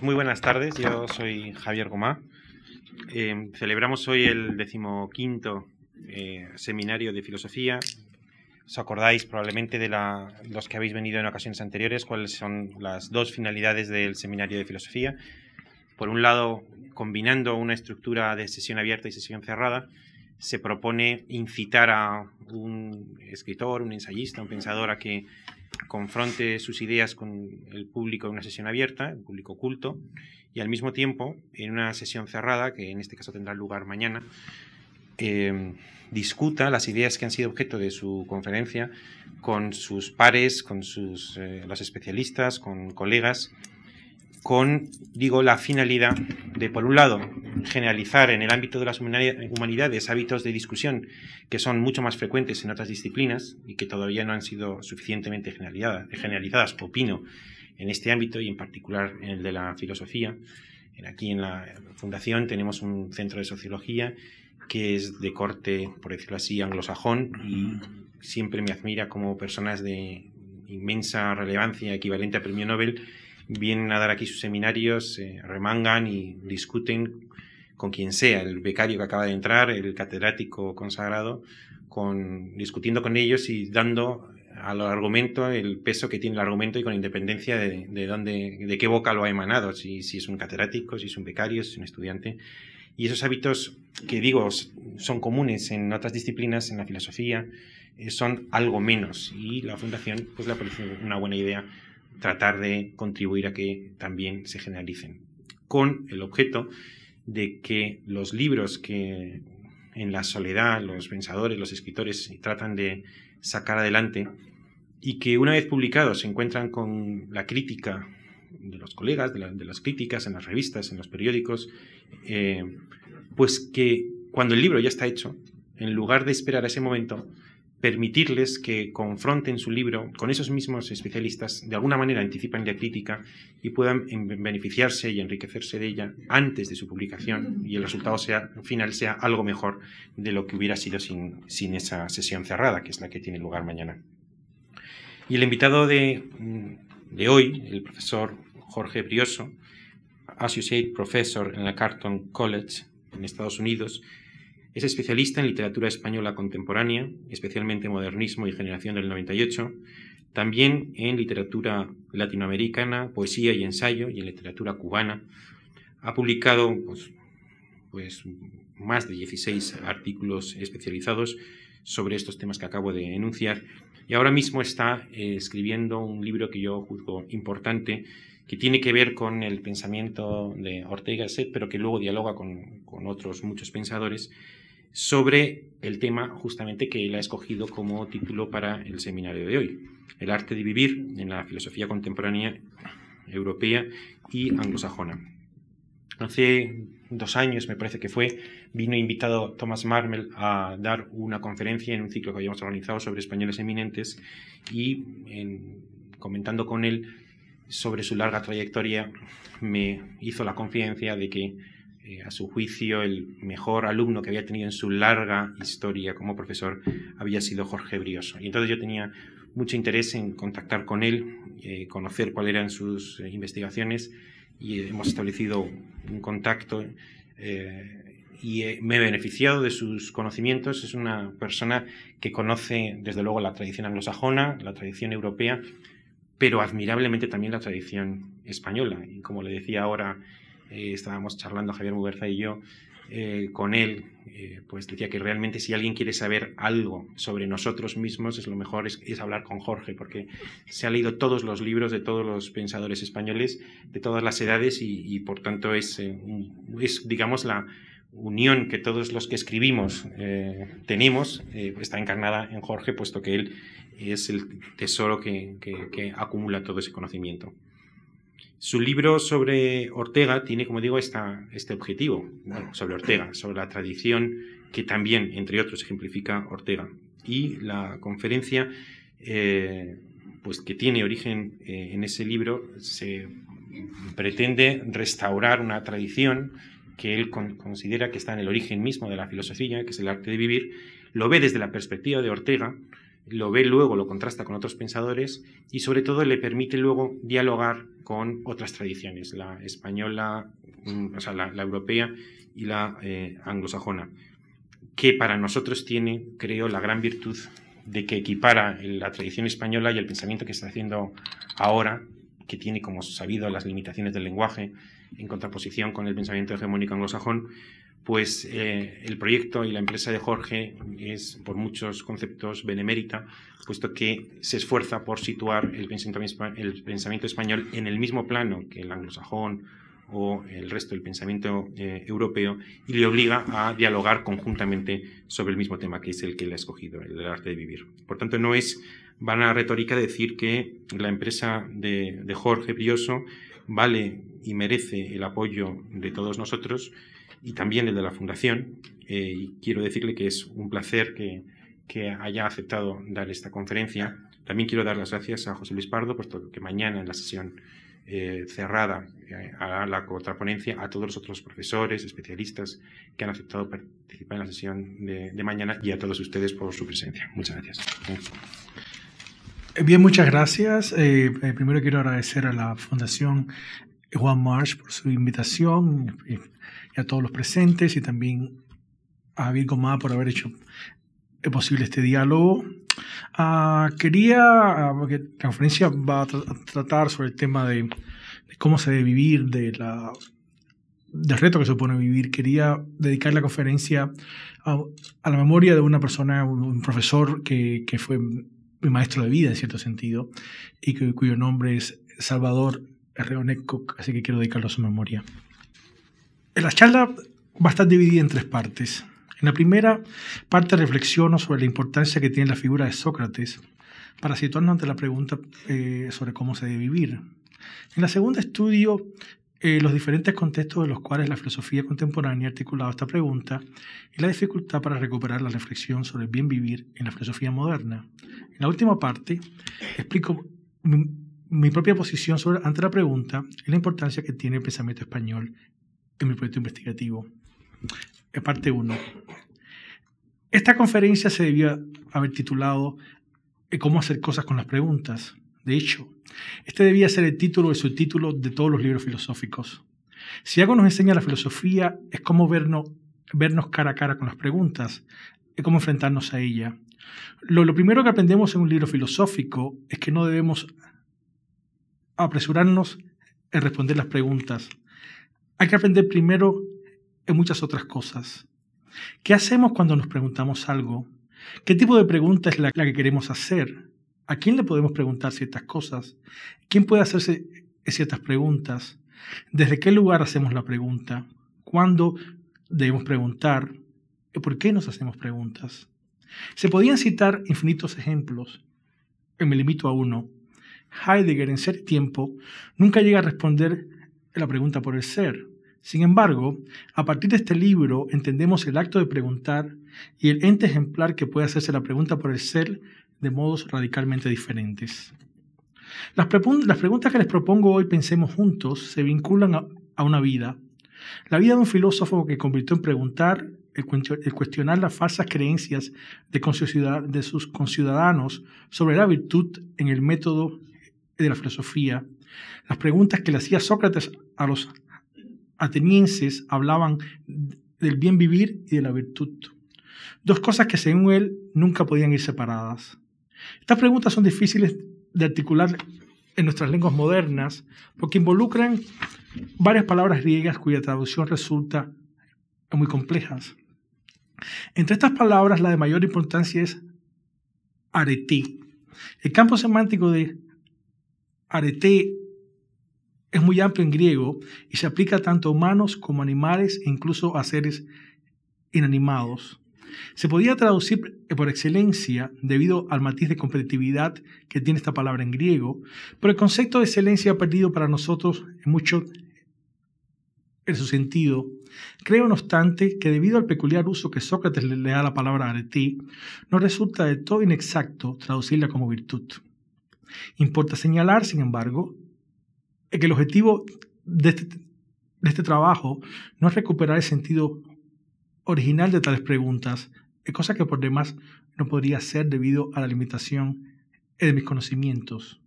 Muy buenas tardes, yo soy Javier Gomá. Eh, celebramos hoy el decimoquinto eh, seminario de filosofía. Os acordáis probablemente de los que habéis venido en ocasiones anteriores, cuáles son las dos finalidades del seminario de filosofía. Por un lado, combinando una estructura de sesión abierta y sesión cerrada, se propone incitar a un escritor, un ensayista, un pensador a que confronte sus ideas con el público en una sesión abierta, el público oculto, y al mismo tiempo, en una sesión cerrada, que en este caso tendrá lugar mañana, eh, discuta las ideas que han sido objeto de su conferencia con sus pares, con sus, eh, los especialistas, con colegas, con, digo, la finalidad de, por un lado, generalizar en el ámbito de las humanidades hábitos de discusión que son mucho más frecuentes en otras disciplinas y que todavía no han sido suficientemente generalizadas, opino, en este ámbito y en particular en el de la filosofía. Aquí en la Fundación tenemos un centro de sociología que es de corte, por decirlo así, anglosajón y siempre me admira como personas de inmensa relevancia, equivalente a premio Nobel, vienen a dar aquí sus seminarios, remangan y discuten con quien sea, el becario que acaba de entrar, el catedrático consagrado, con, discutiendo con ellos y dando al argumento el peso que tiene el argumento y con independencia de, de, dónde, de qué boca lo ha emanado, si, si, es un catedrático, si es un becario, si es un estudiante. Y esos hábitos que digo son comunes en otras disciplinas, en la filosofía, eh, son algo menos. Y la Fundación pues le ha parecido una buena idea tratar de contribuir a que también se generalicen, con el objeto de que los libros que en la soledad los pensadores, los escritores tratan de sacar adelante y que una vez publicados se encuentran con la crítica de los colegas, de, las críticas en las revistas, en los periódicos, eh, pues que cuando el libro ya está hecho, en lugar de esperar a ese momento, permitirles que confronten su libro con esos mismos especialistas, de alguna manera anticipan la crítica y puedan beneficiarse y enriquecerse de ella antes de su publicación y el resultado sea, final sea algo mejor de lo que hubiera sido sin, esa sesión cerrada, que es la que tiene lugar mañana. Y el invitado de, de hoy, el profesor Jorge Brioso, Associate Professor en la Carleton College en Estados Unidos, es especialista en literatura española contemporánea, especialmente modernismo y generación del 98, también en literatura latinoamericana, poesía y ensayo, y en literatura cubana. Ha publicado pues, pues, más de 16 artículos especializados sobre estos temas que acabo de enunciar y ahora mismo está eh, escribiendo un libro que yo juzgo importante que tiene que ver con el pensamiento de Ortega y Set, pero que luego dialoga con otros muchos pensadores sobre el tema justamente que él ha escogido como título para el seminario de hoy, el arte de vivir en la filosofía contemporánea europea y anglosajona. Hace dos años, me parece que fue, vino invitado Thomas Marmel a dar una conferencia en un ciclo que habíamos organizado sobre españoles eminentes y comentando con él sobre su larga trayectoria me hizo la confidencia de que eh, a su juicio, el mejor alumno que había tenido en su larga historia como profesor había sido Jorge Brioso. Y entonces yo tenía mucho interés en contactar con él, eh, conocer cuáles eran sus eh, investigaciones y hemos establecido un contacto y me he beneficiado de sus conocimientos. Es una persona que conoce desde luego la tradición anglosajona, la tradición europea, pero admirablemente también la tradición española. Y como le decía ahora, eh, estábamos charlando Javier Muguerza y yo eh, con él, eh, pues decía que realmente si alguien quiere saber algo sobre nosotros mismos, es lo mejor es, hablar con Jorge, porque se ha leído todos los libros de todos los pensadores españoles, de todas las edades, y, por tanto es, es, digamos, la unión que todos los que escribimos tenemos, está encarnada en Jorge, puesto que él es el tesoro que, que acumula todo ese conocimiento. Su libro sobre Ortega tiene, como digo, esta, este objetivo, sobre Ortega, sobre la tradición que también, entre otros, ejemplifica Ortega. Y la conferencia, eh, pues que tiene origen eh, en ese libro, se pretende restaurar una tradición que él considera que está en el origen mismo de la filosofía, que es el arte de vivir, lo ve desde la perspectiva de Ortega, lo ve luego, lo contrasta con otros pensadores y sobre todo le permite luego dialogar con otras tradiciones, la española, mm, o sea, la, europea y la eh, anglosajona, que para nosotros tiene, creo, la gran virtud de que equipara la tradición española y el pensamiento que está haciendo ahora, que tiene como sabido las limitaciones del lenguaje, en contraposición con el pensamiento hegemónico anglosajón, pues eh, el proyecto y la empresa de Jorge es por muchos conceptos benemérita, puesto que se esfuerza por situar el pensamiento, español en el mismo plano que el anglosajón o el resto del pensamiento eh, europeo y le obliga a dialogar conjuntamente sobre el mismo tema, que es el que él ha escogido, el del arte de vivir. Por tanto, no es vana retórica decir que la empresa de, de Jorge Brioso vale y merece el apoyo de todos nosotros, y también el de la Fundación. Eh, y quiero decirle que es un placer que, que, haya aceptado dar esta conferencia. También quiero dar las gracias a José Luis Pardo, puesto que mañana en la sesión eh, cerrada eh, hará la contraponencia a todos los otros profesores, especialistas que han aceptado participar en la sesión de, de mañana y a todos ustedes por su presencia. Muchas gracias. Bien, muchas gracias. primero quiero agradecer a la Fundación Juan Marsh por su invitación a todos los presentes y también a Javier Gomá por haber hecho posible este diálogo. Ah, quería, ah, porque la conferencia va a, tratar sobre el tema de, cómo se debe vivir, de la, del reto que se supone vivir, quería dedicar la conferencia a, la memoria de una persona, un, profesor que, que, fue mi maestro de vida en cierto sentido y cuyo nombre es Salvador Reoneco, así que quiero dedicarlo a su memoria. La charla va a estar dividida en tres partes. En la primera parte reflexiono sobre la importancia que tiene la figura de Sócrates para situarnos ante la pregunta eh, sobre cómo se debe vivir. En la segunda estudio eh, los diferentes contextos de los cuales la filosofía contemporánea ha articulado esta pregunta y la dificultad para recuperar la reflexión sobre el bien vivir en la filosofía moderna. En la última parte explico mi, propia posición sobre, ante la pregunta y la importancia que tiene el pensamiento español en mi proyecto investigativo. Parte 1. Esta conferencia se debió haber titulado Cómo hacer cosas con las preguntas. De hecho, este debía ser el título o el subtítulo de todos los libros filosóficos. Si algo nos enseña la filosofía es cómo vernos, vernos cara a cara con las preguntas, es cómo enfrentarnos a ella. Lo, lo primero que aprendemos en un libro filosófico es que no debemos apresurarnos en responder las preguntas, hay que aprender primero en muchas otras cosas. ¿Qué hacemos cuando nos preguntamos algo? ¿Qué tipo de pregunta es la, que queremos hacer? ¿A quién le podemos preguntar ciertas cosas? ¿Quién puede hacerse ciertas preguntas? ¿Desde qué lugar hacemos la pregunta? ¿Cuándo debemos preguntar? ¿Por qué nos hacemos preguntas? Se podían citar infinitos ejemplos. Me limito a uno. Heidegger en Ser Tiempo nunca llega a responder la pregunta por el ser. Sin embargo, a partir de este libro entendemos el acto de preguntar y el ente ejemplar que puede hacerse la pregunta por el ser de modos radicalmente diferentes. Las, preguntas que les propongo hoy pensemos juntos se vinculan a, una vida. La vida de un filósofo que convirtió en preguntar, el, cuestionar las falsas creencias de sus conciudadanos sobre la virtud en el método de la filosofía las preguntas que le hacía Sócrates a los atenienses hablaban del bien vivir y de la virtud. Dos cosas que según él nunca podían ir separadas. Estas preguntas son difíciles de articular en nuestras lenguas modernas porque involucran varias palabras griegas cuya traducción resulta muy complejas. Entre estas palabras, la de mayor importancia es arete. El campo semántico de arete es muy amplio en griego y se aplica tanto a humanos como animales e incluso a seres inanimados. Se podía traducir por excelencia debido al matiz de competitividad que tiene esta palabra en griego, pero el concepto de excelencia ha perdido para nosotros mucho en su sentido. Creo, no obstante, que debido al peculiar uso que Sócrates le da a la palabra arete, no resulta de todo inexacto traducirla como virtud. Importa señalar, sin embargo, que el objetivo de este, de este trabajo no es recuperar el sentido original de tales preguntas, cosa que por demás no podría ser debido a la limitación de mis conocimientos.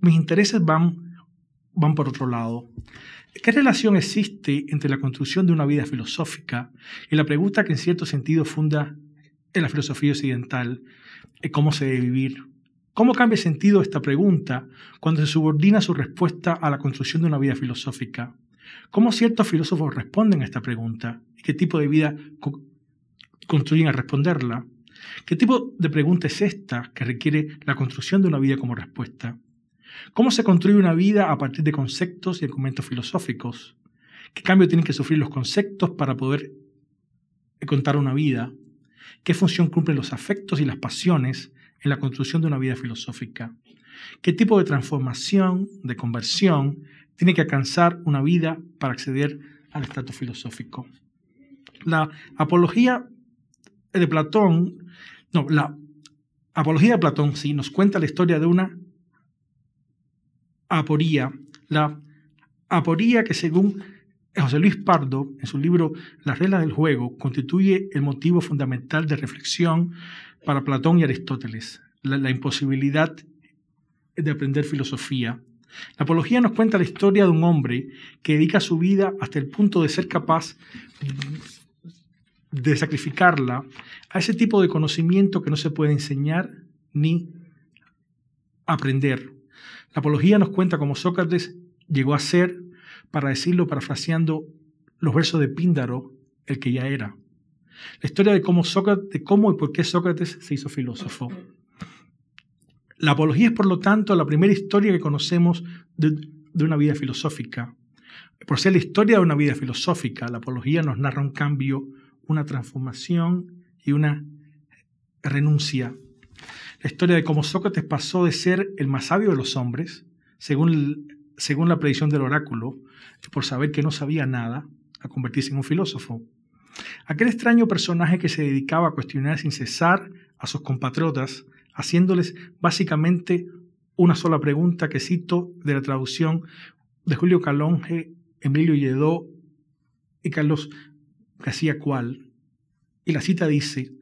Mis intereses van, van por otro lado. ¿Qué relación existe entre la construcción de una vida filosófica y la pregunta que en cierto sentido funda en la filosofía occidental, cómo se debe vivir? ¿Cómo cambia sentido esta pregunta cuando se subordina su respuesta a la construcción de una vida filosófica? ¿Cómo ciertos filósofos responden a esta pregunta? ¿Y qué tipo de vida construyen a responderla? ¿Qué tipo de pregunta es esta que requiere la construcción de una vida como respuesta? ¿Cómo se construye una vida a partir de conceptos y argumentos filosóficos? ¿Qué cambio tienen que sufrir los conceptos para poder contar una vida? ¿Qué función cumplen los afectos y las pasiones en la construcción de una vida filosófica? ¿Qué tipo de transformación, de conversión, tiene que alcanzar una vida para acceder al estatus filosófico? La apología de Platón, no, la apología de Platón sí nos cuenta la historia de una aporía. La aporía que según José Luis Pardo, en su libro Las reglas del juego, constituye el motivo fundamental de reflexión para Platón y Aristóteles, la, imposibilidad de aprender filosofía. La apología nos cuenta la historia de un hombre que dedica su vida hasta el punto de ser capaz de sacrificarla a ese tipo de conocimiento que no se puede enseñar ni aprender. La apología nos cuenta cómo Sócrates llegó a ser, para decirlo parafraseando los versos de Píndaro, el que ya era. La historia de cómo, Sócrates, de cómo y por qué Sócrates se hizo filósofo. La apología es, por lo tanto, la primera historia que conocemos de, de una vida filosófica. Por ser la historia de una vida filosófica, la apología nos narra un cambio, una transformación y una renuncia la historia de cómo Sócrates pasó de ser el más sabio de los hombres, según, según la predicción del oráculo, por saber que no sabía nada, a convertirse en un filósofo. Aquel extraño personaje que se dedicaba a cuestionar sin cesar a sus compatriotas, haciéndoles básicamente una sola pregunta que cito de la traducción de Julio Calonge, Emilio Lledó y Carlos García Cual. Y la cita dice,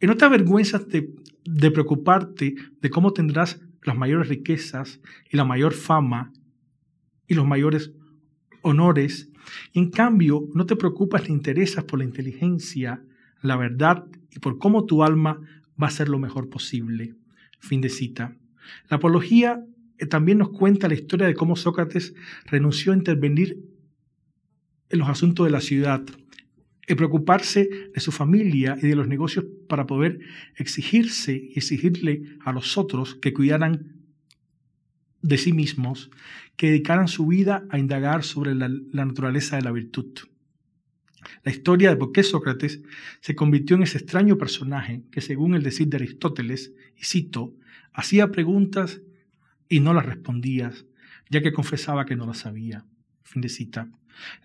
¿y no te avergüenzas de preocuparte de cómo tendrás las mayores riquezas y la mayor fama y los mayores honores. Y en cambio, no te preocupas ni interesas por la inteligencia, la verdad y por cómo tu alma va a ser lo mejor posible. Fin de cita. La apología eh, también nos cuenta la historia de cómo Sócrates renunció a intervenir en los asuntos de la ciudad y preocuparse de su familia y de los negocios para poder exigirse y exigirle a los otros que cuidaran de sí mismos, que dedicaran su vida a indagar sobre la, naturaleza de la virtud. La historia de por qué Sócrates se convirtió en ese extraño personaje que, según el decir de Aristóteles, y cito, hacía preguntas y no las respondía, ya que confesaba que no las sabía. Fin de cita.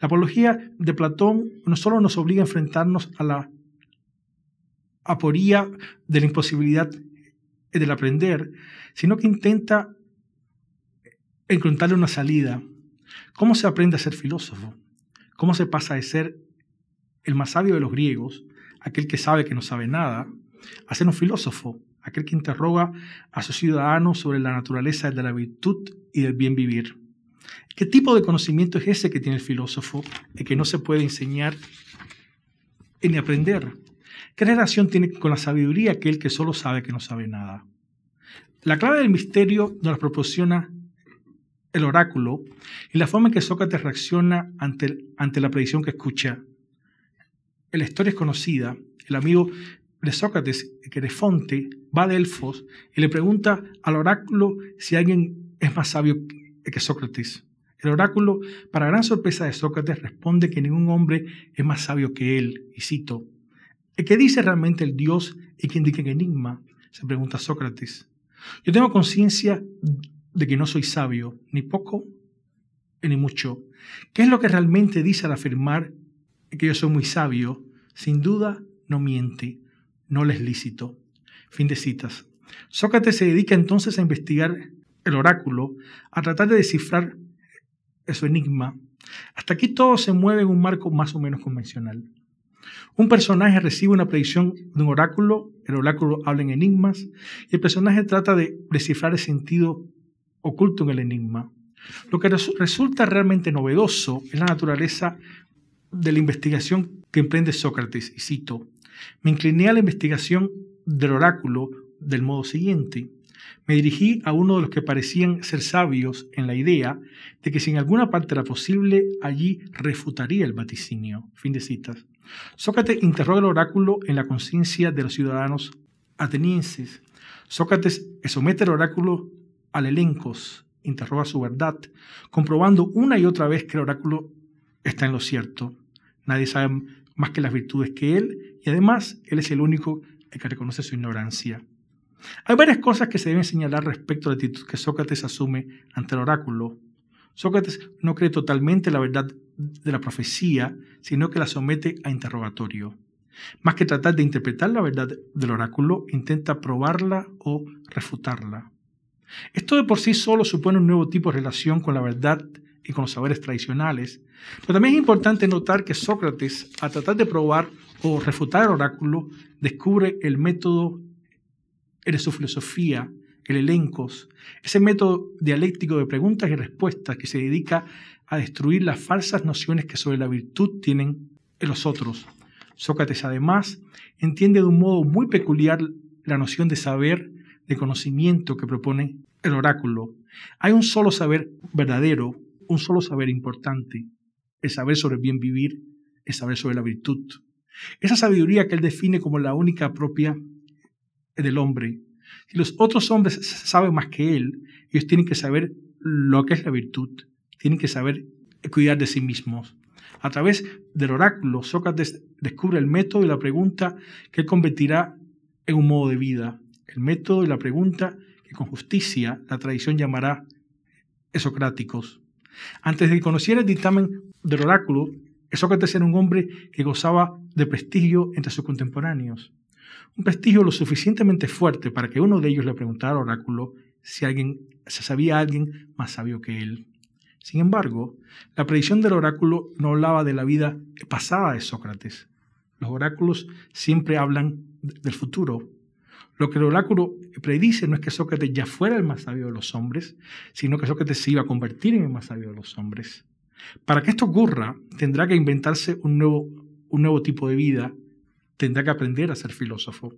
La apología de Platón no solo nos obliga a enfrentarnos a la aporía de la imposibilidad del aprender, sino que intenta encontrarle una salida. ¿Cómo se aprende a ser filósofo? ¿Cómo se pasa de ser el más sabio de los griegos, aquel que sabe que no sabe nada, a ser un filósofo, aquel que interroga a sus ciudadanos sobre la naturaleza de la virtud y del bien vivir? ¿Qué tipo de conocimiento es ese que tiene el filósofo y que no se puede enseñar ni aprender? ¿Qué relación tiene con la sabiduría aquel que solo sabe que no sabe nada? La clave del misterio nos proporciona el oráculo y la forma en que Sócrates reacciona ante, ante la predicción que escucha. La historia es conocida. El amigo de Sócrates, Querefonte, va a Delfos y le pregunta al oráculo si alguien es más sabio que Sócrates. El oráculo, para gran sorpresa de Sócrates, responde que ningún hombre es más sabio que él, y cito, ¿qué dice realmente el Dios y que indica enigma? Se pregunta Sócrates. Yo tengo conciencia de que no soy sabio, ni poco ni mucho. ¿Qué es lo que realmente dice al afirmar que yo soy muy sabio? Sin duda, no miente, no le es lícito. Fin de citas. Sócrates se dedica entonces a investigar el oráculo, a tratar de descifrar su enigma. Hasta aquí todo se mueve en un marco más o menos convencional. Un personaje recibe una predicción de un oráculo, el oráculo habla en enigmas y el personaje trata de descifrar el sentido oculto en el enigma. Lo que resulta realmente novedoso es la naturaleza de la investigación que emprende Sócrates, y cito, me incliné a la investigación del oráculo del modo siguiente. Me dirigí a uno de los que parecían ser sabios en la idea de que si en alguna parte era posible, allí refutaría el vaticinio. Fin de citas. Sócrates interroga el oráculo en la conciencia de los ciudadanos atenienses. Sócrates somete el oráculo al elencos, interroga su verdad, comprobando una y otra vez que el oráculo está en lo cierto. Nadie sabe más que las virtudes que él y además él es el único que reconoce su ignorancia. Hay varias cosas que se deben señalar respecto a la actitud que Sócrates asume ante el oráculo. Sócrates no cree totalmente la verdad de la profecía, sino que la somete a interrogatorio. Más que tratar de interpretar la verdad del oráculo, intenta probarla o refutarla. Esto de por sí solo supone un nuevo tipo de relación con la verdad y con los saberes tradicionales, pero también es importante notar que Sócrates, al tratar de probar o refutar el oráculo, descubre el método de su filosofía, el elencos, ese método dialéctico de preguntas y respuestas que se dedica a destruir las falsas nociones que sobre la virtud tienen en los otros. Sócrates además entiende de un modo muy peculiar la noción de saber, de conocimiento que propone el oráculo. Hay un solo saber verdadero, un solo saber importante, el saber sobre bien vivir, el saber sobre la virtud. Esa sabiduría que él define como la única propia del hombre. Si los otros hombres saben más que él, ellos tienen que saber lo que es la virtud, tienen que saber cuidar de sí mismos. A través del oráculo, Sócrates descubre el método y la pregunta que él convertirá en un modo de vida. El método y la pregunta que con justicia la tradición llamará esocráticos. Antes de que conociera el dictamen del oráculo, Sócrates era un hombre que gozaba de prestigio entre sus contemporáneos. Un prestigio lo suficientemente fuerte para que uno de ellos le preguntara al oráculo si alguien se sabía alguien más sabio que él. Sin embargo, la predicción del oráculo no hablaba de la vida pasada de Sócrates. Los oráculos siempre hablan del futuro. Lo que el oráculo predice no es que Sócrates ya fuera el más sabio de los hombres, sino que Sócrates se iba a convertir en el más sabio de los hombres. Para que esto ocurra, tendrá que inventarse un nuevo, un nuevo tipo de vida, tendrá que aprender a ser filósofo.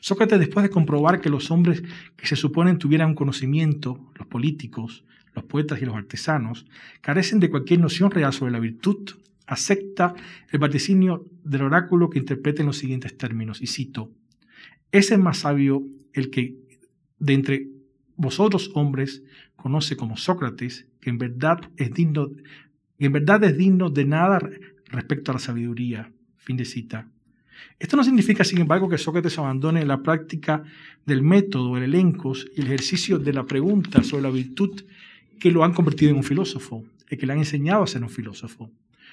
Sócrates, después de comprobar que los hombres que se suponen tuvieran conocimiento, los políticos, los poetas y los artesanos, carecen de cualquier noción real sobre la virtud, acepta el vaticinio del oráculo que interpreta en los siguientes términos, y cito, es el más sabio el que de entre vosotros hombres conoce como Sócrates, que en verdad es digno, en verdad es digno de nada respecto a la sabiduría. Fin de cita. Esto no significa, sin embargo, que Sócrates abandone la práctica del método, el elencos y el ejercicio de la pregunta sobre la virtud que lo han convertido en un filósofo, el que le han enseñado a ser un filósofo.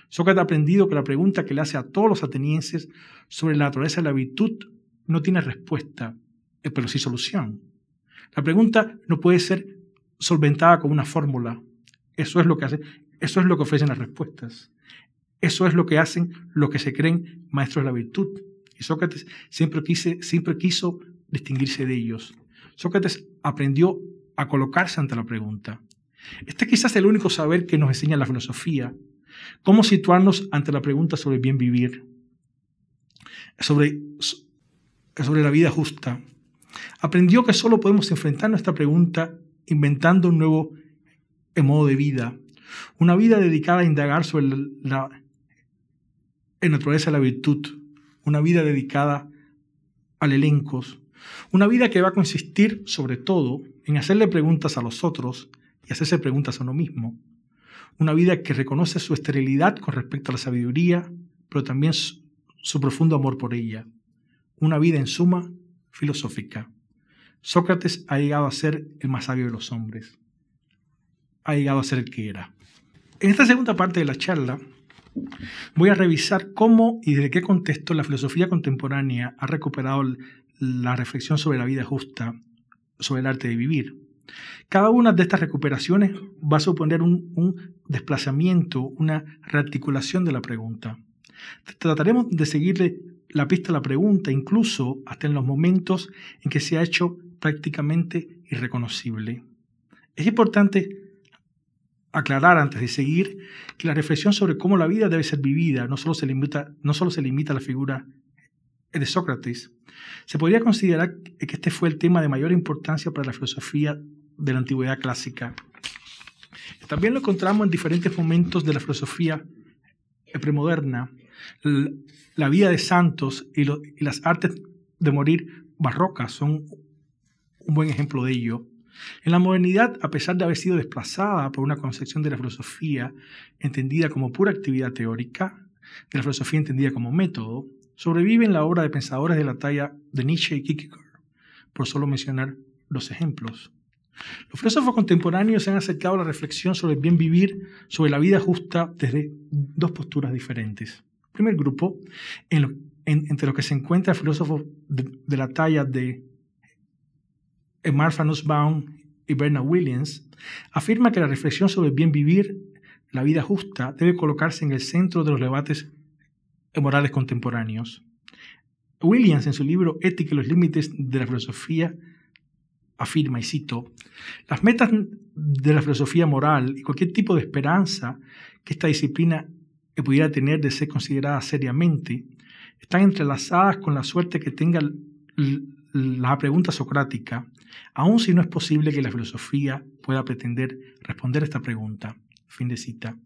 Sócrates ha aprendido que la pregunta que le hace a todos los atenienses sobre la naturaleza de la virtud no tiene respuesta, pero sí solución. La pregunta no puede ser solventada con una fórmula. Eso es lo que hace, eso es lo que ofrecen las respuestas. Eso es lo que hacen los que se creen maestros de la virtud. Y Sócrates siempre, siempre quiso distinguirse de ellos. Sócrates aprendió a colocarse ante la pregunta. Este quizás es el único saber que nos enseña la filosofía. Cómo situarnos ante la pregunta sobre bien vivir, sobre, la vida justa. Aprendió que solo podemos enfrentar nuestra pregunta inventando un nuevo modo de vida, una vida dedicada a indagar sobre la, en naturaleza la virtud, una vida dedicada al elencos, una vida que va a consistir sobre todo en hacerle preguntas a los otros y hacerse preguntas a uno mismo, una vida que reconoce su esterilidad con respecto a la sabiduría, pero también su profundo amor por ella, una vida en suma filosófica. Sócrates ha llegado a ser el más sabio de los hombres, ha llegado a ser el que era. En esta segunda parte de la charla Voy a revisar cómo y desde qué contexto la filosofía contemporánea ha recuperado la reflexión sobre la vida justa, sobre el arte de vivir. Cada una de estas recuperaciones va a suponer un, desplazamiento, una rearticulación de la pregunta. Trataremos de seguirle la pista a la pregunta, incluso hasta en los momentos en que se ha hecho prácticamente irreconocible. Es importante aclarar antes de seguir que la reflexión sobre cómo la vida debe ser vivida no solo se limita, no solo se limita a la figura de Sócrates. Se podría considerar que este fue el tema de mayor importancia para la filosofía de la antigüedad clásica. También lo encontramos en diferentes momentos de la filosofía premoderna. La vida de santos y, las artes de morir barrocas son un buen ejemplo de ello. En la modernidad, a pesar de haber sido desplazada por una concepción de la filosofía entendida como pura actividad teórica, de la filosofía entendida como método, sobrevive en la obra de pensadores de la talla de Nietzsche y Kierkegaard, por solo mencionar los ejemplos. Los filósofos contemporáneos se han acercado a la reflexión sobre el bien vivir, sobre la vida justa, desde dos posturas diferentes. El primer grupo, entre los que se encuentra el filósofo de, la talla de Martha Nussbaum y Bernard Williams, afirma que la reflexión sobre el bien vivir, la vida justa, debe colocarse en el centro de los debates morales contemporáneos. Williams, en su libro Ética y los límites de la filosofía, afirma, y cito, las metas de la filosofía moral y cualquier tipo de esperanza que esta disciplina pudiera tener de ser considerada seriamente, están entrelazadas con la suerte que tenga la pregunta socrática, aun si no es posible que la filosofía pueda pretender responder esta pregunta. Fin de cita.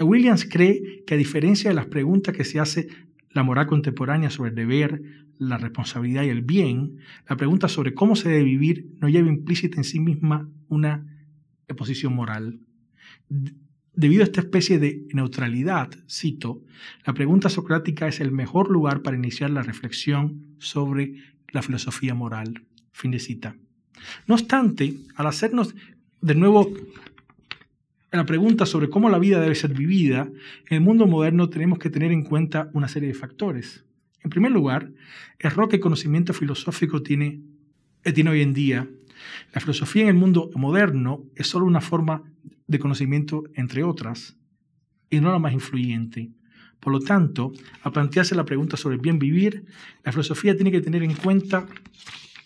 Williams cree que a diferencia de las preguntas que se hace la moral contemporánea sobre el deber, la responsabilidad y el bien, la pregunta sobre cómo se debe vivir no lleva implícita en sí misma una posición moral. Debido a esta especie de neutralidad, cito, la pregunta socrática es el mejor lugar para iniciar la reflexión sobre la filosofía moral. Fin de cita. No obstante, al hacernos de nuevo la pregunta sobre cómo la vida debe ser vivida, en el mundo moderno tenemos que tener en cuenta una serie de factores. En primer lugar, el rol que el conocimiento filosófico tiene, eh, tiene hoy en día. La filosofía en el mundo moderno es solo una forma de conocimiento entre otras y no la más influyente. Por lo tanto, al plantearse la pregunta sobre el bien vivir, la filosofía tiene que tener en cuenta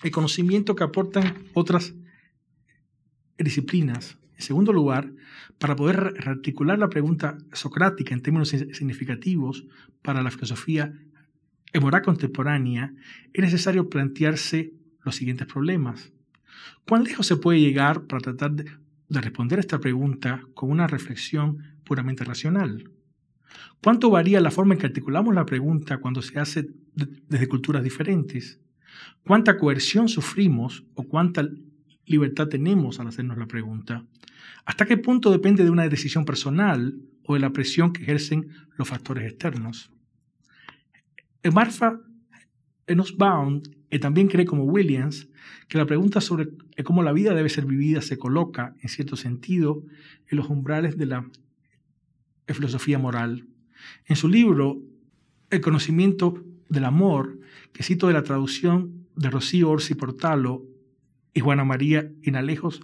el conocimiento que aportan otras disciplinas, en segundo lugar, para poder rearticular la pregunta socrática en términos significativos para la filosofía moral contemporánea, es necesario plantearse los siguientes problemas. ¿Cuán lejos se puede llegar para tratar de, responder a esta pregunta con una reflexión puramente racional? ¿Cuánto varía la forma en que articulamos la pregunta cuando se hace desde culturas diferentes? ¿Cuánta coerción sufrimos o cuánta libertad tenemos al hacernos la pregunta? ¿Hasta qué punto depende de una decisión personal o de la presión que ejercen los factores externos? Marfa Nussbaum también cree como Williams que la pregunta sobre cómo la vida debe ser vivida se coloca, en cierto sentido, en los umbrales de la filosofía moral. En su libro El conocimiento del amor, que cito de la traducción de Rocío Orsi Portalo y Juana María Inalejos,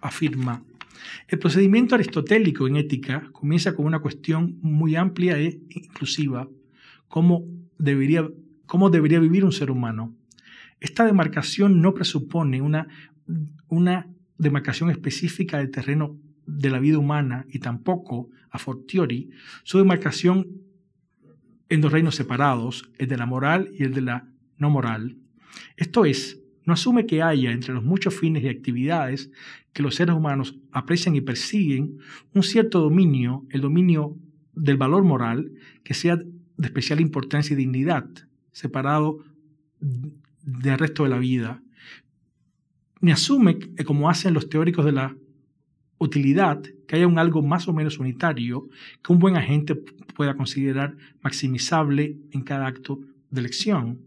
afirma, el procedimiento aristotélico en ética comienza con una cuestión muy amplia e inclusiva, cómo debería, cómo debería vivir un ser humano. Esta demarcación no presupone una, una demarcación específica del terreno de la vida humana y tampoco, a fortiori, su demarcación en dos reinos separados, el de la moral y el de la no moral. Esto es, no asume que haya entre los muchos fines y actividades que los seres humanos aprecian y persiguen un cierto dominio, el dominio del valor moral, que sea de especial importancia y dignidad, separado del resto de la vida. Ni asume, como hacen los teóricos de la utilidad, que haya un algo más o menos unitario que un buen agente pueda considerar maximizable en cada acto de elección.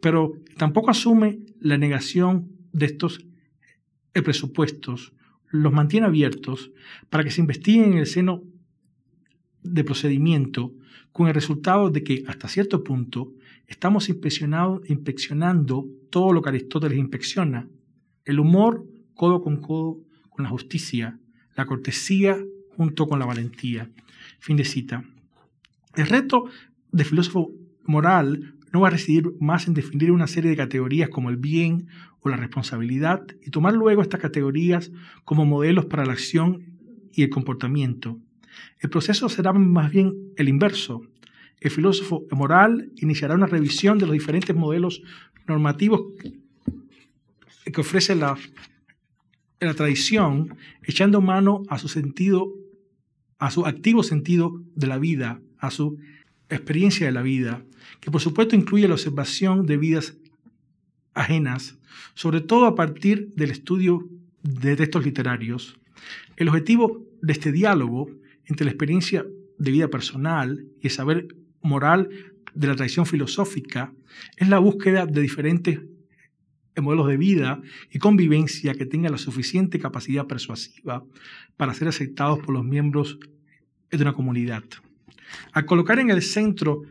Pero, tampoco asume la negación de estos eh, presupuestos, los mantiene abiertos para que se investiguen en el seno de procedimiento con el resultado de que hasta cierto punto estamos inspeccionando todo lo que Aristóteles inspecciona, el humor codo con codo con la justicia, la cortesía junto con la valentía. Fin de cita. El reto de filósofo moral no va a residir más en definir una serie de categorías como el bien o la responsabilidad y tomar luego estas categorías como modelos para la acción y el comportamiento. El proceso será más bien el inverso. El filósofo moral iniciará una revisión de los diferentes modelos normativos que ofrece la, la tradición, echando mano a su sentido, a su activo sentido de la vida, a su experiencia de la vida, que por supuesto incluye la observación de vidas ajenas, sobre todo a partir del estudio de textos literarios. El objetivo de este diálogo entre la experiencia de vida personal y el saber moral de la tradición filosófica es la búsqueda de diferentes modelos de vida y convivencia que tengan la suficiente capacidad persuasiva para ser aceptados por los miembros de una comunidad. Al colocar en el centro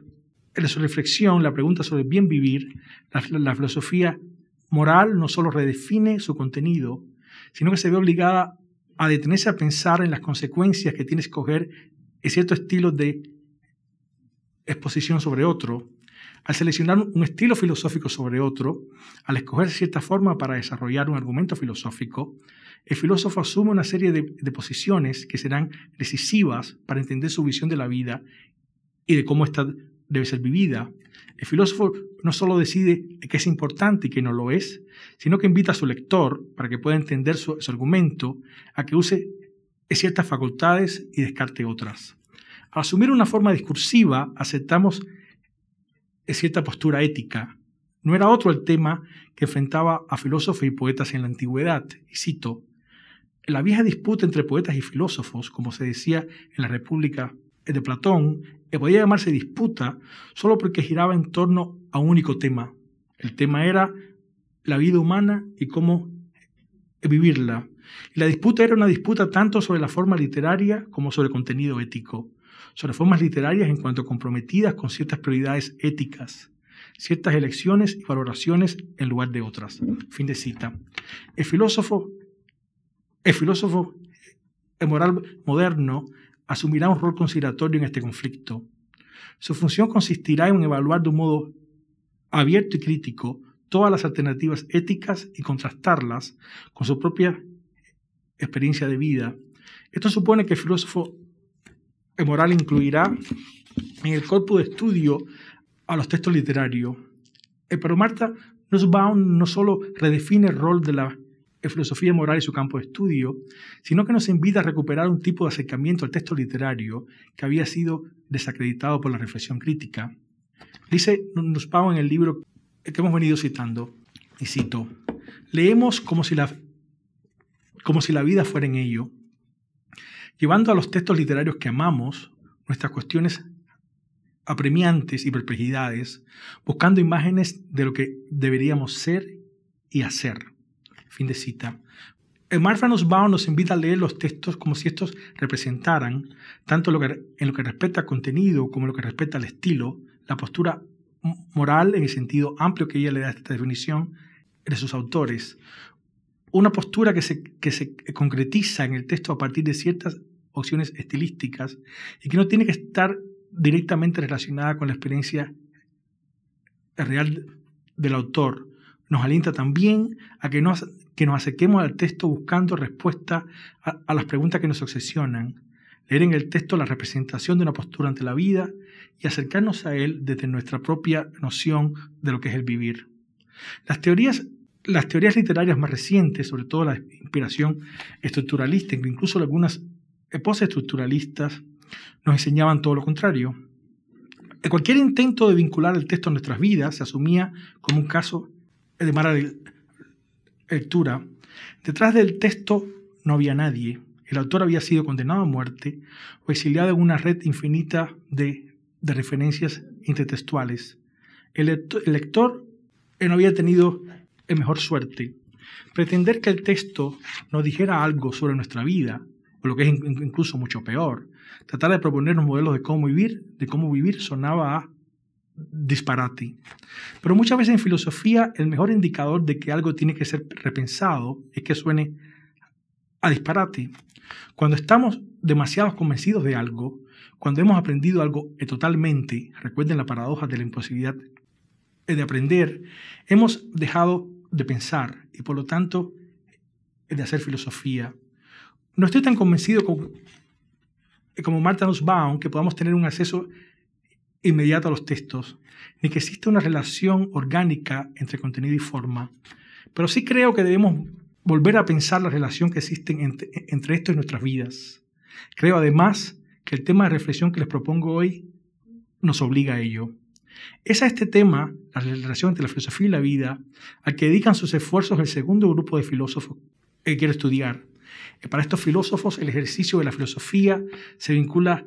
de su reflexión la pregunta sobre bien vivir, la, filosofía moral no solo redefine su contenido, sino que se ve obligada a detenerse a pensar en las consecuencias que tiene escoger cierto estilo de exposición sobre otro, al seleccionar un estilo filosófico sobre otro, al escoger cierta forma para desarrollar un argumento filosófico, el filósofo asume una serie de, posiciones que serán decisivas para entender su visión de la vida y de cómo ésta debe ser vivida. El filósofo no solo decide que es importante y que no lo es, sino que invita a su lector, para que pueda entender su argumento, a que use ciertas facultades y descarte otras. Al asumir una forma discursiva, aceptamos cierta postura ética. No era otro el tema que enfrentaba a filósofos y poetas en la antigüedad. Y cito, la vieja disputa entre poetas y filósofos, como se decía en la República de Platón, que podía llamarse disputa solo porque giraba en torno a un único tema. El tema era la vida humana y cómo vivirla. Y la disputa era una disputa tanto sobre la forma literaria como sobre el contenido ético sobre formas literarias en cuanto comprometidas con ciertas prioridades éticas, ciertas elecciones y valoraciones en lugar de otras. Fin de cita. El filósofo, el filósofo el moral moderno asumirá un rol conciliatorio en este conflicto. Su función consistirá en evaluar de un modo abierto y crítico todas las alternativas éticas y contrastarlas con su propia experiencia de vida. Esto supone que el filósofo moral incluirá en el cuerpo de estudio a los textos literarios. Eh, pero Marta Nussbaum no solo redefine el rol de la filosofía moral y su campo de estudio, sino que nos invita a recuperar un tipo de acercamiento al texto literario que había sido desacreditado por la reflexión crítica. Dice Nussbaum en el libro que hemos venido citando, y cito, leemos como si la, como si la vida fuera en ello, llevando a los textos literarios que amamos nuestras cuestiones apremiantes y perplejidades, buscando imágenes de lo que deberíamos ser y hacer. Fin de cita. El Marfa Nussbaum nos invita a leer los textos como si estos representaran, tanto en lo que respecta al contenido como en lo que respecta al estilo, la postura moral en el sentido amplio que ella le da a esta definición de sus autores. Una postura que se, que se concretiza en el texto a partir de ciertas opciones estilísticas y que no tiene que estar directamente relacionada con la experiencia real del autor. Nos alienta también a que nos, que nos acerquemos al texto buscando respuesta a, las preguntas que nos obsesionan, leer en el texto la representación de una postura ante la vida y acercarnos a él desde nuestra propia noción de lo que es el vivir. Las teorías las teorías literarias más recientes, sobre todo la inspiración estructuralista, incluso algunas postestructuralistas nos enseñaban todo lo contrario. Cualquier intento de vincular el texto a nuestras vidas se asumía como un caso de mala lectura. Detrás del texto no había nadie. El autor había sido condenado a muerte o exiliado en una red infinita de, referencias intertextuales. El, el lector no había tenido mejor suerte. Pretender que el texto nos dijera algo sobre nuestra vida o lo que es incluso mucho peor. Tratar de proponernos modelos de cómo vivir, de cómo vivir sonaba a disparate. Pero muchas veces en filosofía el mejor indicador de que algo tiene que ser repensado es que suene a disparate. Cuando estamos demasiado convencidos de algo, cuando hemos aprendido algo totalmente, recuerden la paradoja de la imposibilidad de aprender, hemos dejado de pensar y por lo tanto de hacer filosofía. No estoy tan convencido como, como Martha Nussbaum que podamos tener un acceso inmediato a los textos, ni que exista una relación orgánica entre contenido y forma. Pero sí creo que debemos volver a pensar la relación que existe entre, entre esto y nuestras vidas. Creo además que el tema de reflexión que les propongo hoy nos obliga a ello. Es a este tema, la relación entre la filosofía y la vida, al que dedican sus esfuerzos el segundo grupo de filósofos que quiero estudiar. Para estos filósofos, el ejercicio de la filosofía se vincula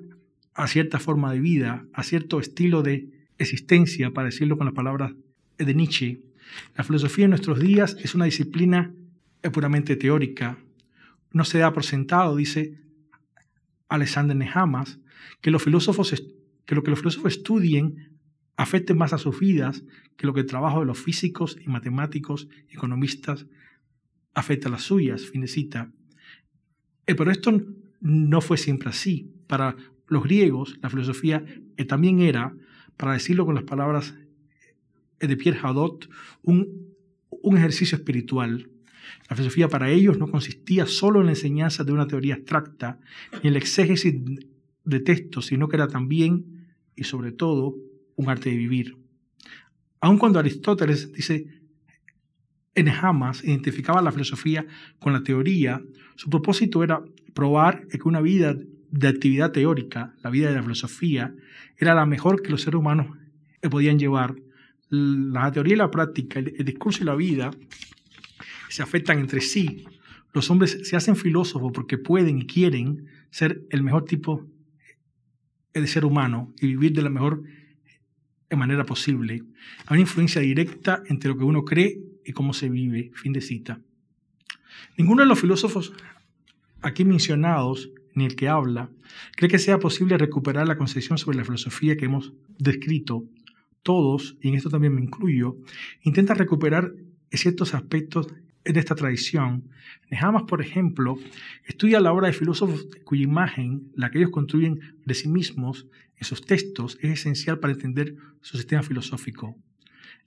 a cierta forma de vida, a cierto estilo de existencia, para decirlo con las palabras de Nietzsche. La filosofía en nuestros días es una disciplina puramente teórica. No se da por sentado, dice Alexander Nehamas, que, que lo que los filósofos estudien afecte más a sus vidas que lo que el trabajo de los físicos y matemáticos y economistas afecta a las suyas, fin de cita. Eh, pero esto no fue siempre así. Para los griegos, la filosofía eh, también era, para decirlo con las palabras eh, de Pierre Hadot, un, un ejercicio espiritual. La filosofía para ellos no consistía solo en la enseñanza de una teoría abstracta ni en el exégesis de textos, sino que era también y sobre todo un arte de vivir. Aun cuando Aristóteles dice en Hamas identificaba la filosofía con la teoría, su propósito era probar que una vida de actividad teórica, la vida de la filosofía, era la mejor que los seres humanos podían llevar. La teoría y la práctica, el discurso y la vida se afectan entre sí. Los hombres se hacen filósofos porque pueden y quieren ser el mejor tipo de ser humano y vivir de la mejor manera posible. Hay una influencia directa entre lo que uno cree y cómo se vive. Fin de cita. Ninguno de los filósofos aquí mencionados, ni el que habla, cree que sea posible recuperar la concepción sobre la filosofía que hemos descrito. Todos, y en esto también me incluyo, intentan recuperar ciertos aspectos de esta tradición. Nehamas, por ejemplo, estudia la obra de filósofos cuya imagen, la que ellos construyen de sí mismos en sus textos, es esencial para entender su sistema filosófico.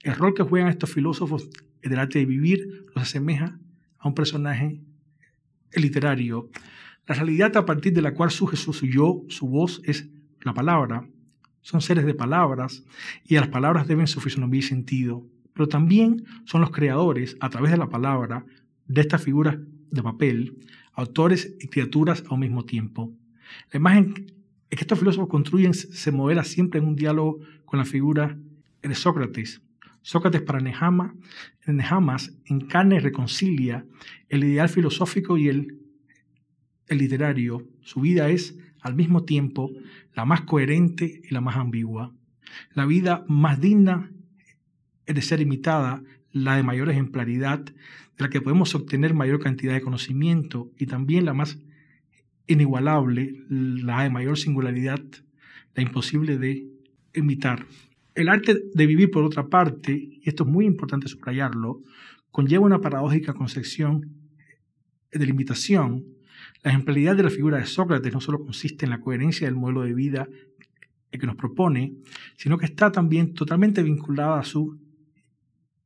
El rol que juegan estos filósofos en el arte de vivir los asemeja a un personaje literario. La realidad a partir de la cual su, su yo, su voz, es la palabra. Son seres de palabras y a las palabras deben su fisonomía y sentido pero también son los creadores, a través de la palabra, de estas figuras de papel, autores y criaturas a un mismo tiempo. La imagen que estos filósofos construyen se modela siempre en un diálogo con la figura de Sócrates. Sócrates para Nehama, Nehamas encarna y reconcilia el ideal filosófico y el, el literario. Su vida es, al mismo tiempo, la más coherente y la más ambigua. La vida más digna es de ser imitada la de mayor ejemplaridad, de la que podemos obtener mayor cantidad de conocimiento y también la más inigualable, la de mayor singularidad, la imposible de imitar. El arte de vivir, por otra parte, y esto es muy importante subrayarlo, conlleva una paradójica concepción de la imitación. La ejemplaridad de la figura de Sócrates no solo consiste en la coherencia del modelo de vida que nos propone, sino que está también totalmente vinculada a su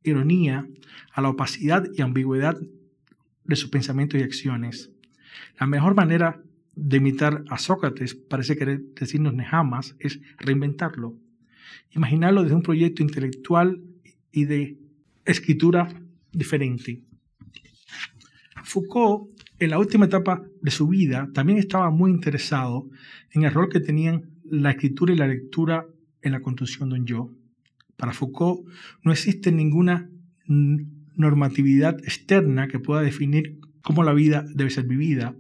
ironía a la opacidad y ambigüedad de sus pensamientos y acciones. La mejor manera de imitar a Sócrates, parece querer decirnos Nehamas, es reinventarlo. Imaginarlo desde un proyecto intelectual y de escritura diferente. Foucault, en la última etapa de su vida, también estaba muy interesado en el rol que tenían la escritura y la lectura en la construcción de un yo. Para Foucault no existe ninguna normatividad externa que pueda definir cómo la vida debe ser vivida.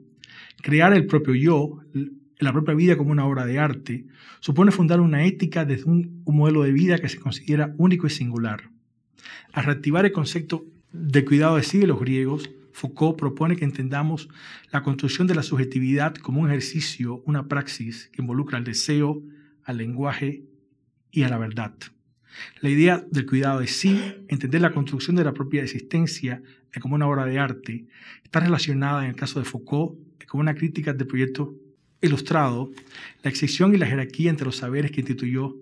Crear el propio yo, la propia vida como una obra de arte, supone fundar una ética desde un, modelo de vida que se considera único y singular. Al reactivar el concepto de cuidado de sí de los griegos, Foucault propone que entendamos la construcción de la subjetividad como un ejercicio, una praxis que involucra al deseo, al lenguaje y a la verdad. La idea del cuidado de sí, entender la construcción de la propia existencia como una obra de arte, está relacionada en el caso de Foucault como una crítica del proyecto ilustrado, la excesión y la jerarquía entre los saberes que instituyó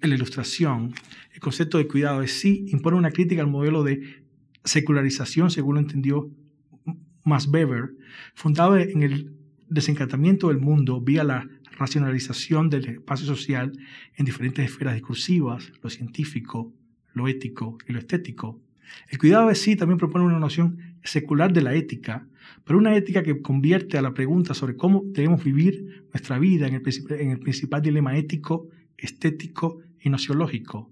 la ilustración, el concepto de cuidado de sí impone una crítica al modelo de secularización, según lo entendió Max Weber, fundado en el desencantamiento del mundo vía la racionalización del espacio social en diferentes esferas discursivas, lo científico, lo ético y lo estético. El cuidado de sí también propone una noción secular de la ética, pero una ética que convierte a la pregunta sobre cómo debemos vivir nuestra vida en el, principal dilema ético, estético y nociológico.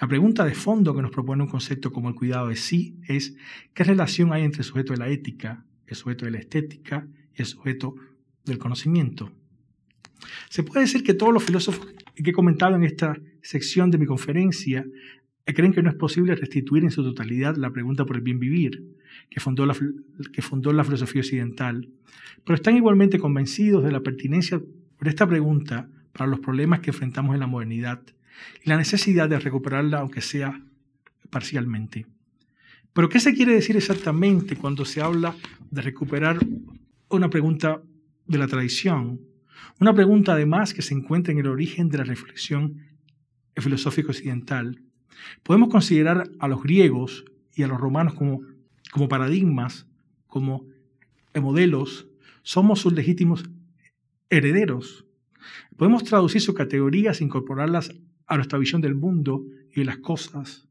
La pregunta de fondo que nos propone un concepto como el cuidado de sí es ¿qué relación hay entre el sujeto de la ética, el sujeto de la estética y el sujeto del conocimiento? Se puede decir que todos los filósofos que he comentado en esta sección de mi conferencia creen que no es posible restituir en su totalidad la pregunta por el bien vivir, que fundó la, que fundó la filosofía occidental, pero están igualmente convencidos de la pertinencia de esta pregunta para los problemas que enfrentamos en la modernidad y la necesidad de recuperarla aunque sea parcialmente. Pero ¿qué se quiere decir exactamente cuando se habla de recuperar una pregunta de la tradición? Una pregunta además que se encuentra en el origen de la reflexión filosófica occidental. Podemos considerar a los griegos y a los romanos como, como paradigmas, como modelos, somos sus legítimos herederos. Podemos traducir sus categorías e incorporarlas a nuestra visión del mundo y de las cosas.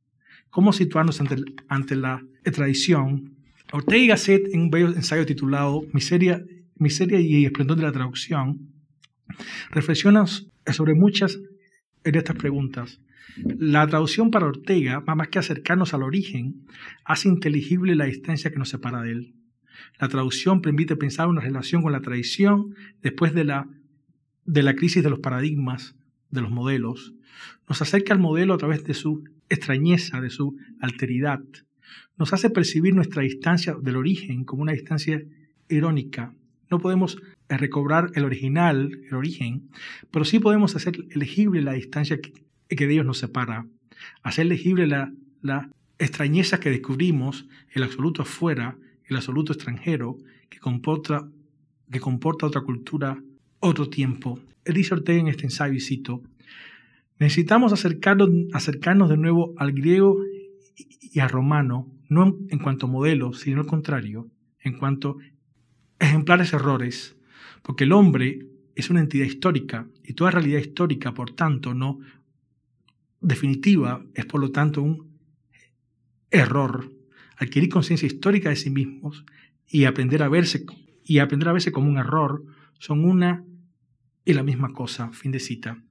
¿Cómo situarnos ante, la tradición? Ortega y Gasset, en un bello ensayo titulado Miseria, Miseria y Esplendor de la Traducción, reflexiona sobre muchas de estas preguntas. La traducción para Ortega, más que acercarnos al origen, hace inteligible la distancia que nos separa de él. La traducción permite pensar una relación con la tradición después de la, de la crisis de los paradigmas, de los modelos, nos acerca al modelo a través de su extrañeza, de su alteridad. Nos hace percibir nuestra distancia del origen como una distancia irónica. No podemos recobrar el original, el origen, pero sí podemos hacer elegible la distancia que, de Dios nos separa, hacer legible la, la extrañeza que descubrimos, el absoluto afuera, el absoluto extranjero, que comporta, que comporta otra cultura, otro tiempo. Él dice Ortega en este ensayo, y cito, Necesitamos acercarnos, acercarnos de nuevo al griego y al romano, no en cuanto a modelos, sino al contrario, en cuanto ejemplares errores, porque el hombre es una entidad histórica y toda realidad histórica, por tanto, no definitiva, es por lo tanto un error. Adquirir conciencia histórica de sí mismos y aprender a verse y aprender a verse como un error son una y la misma cosa. Fin de cita.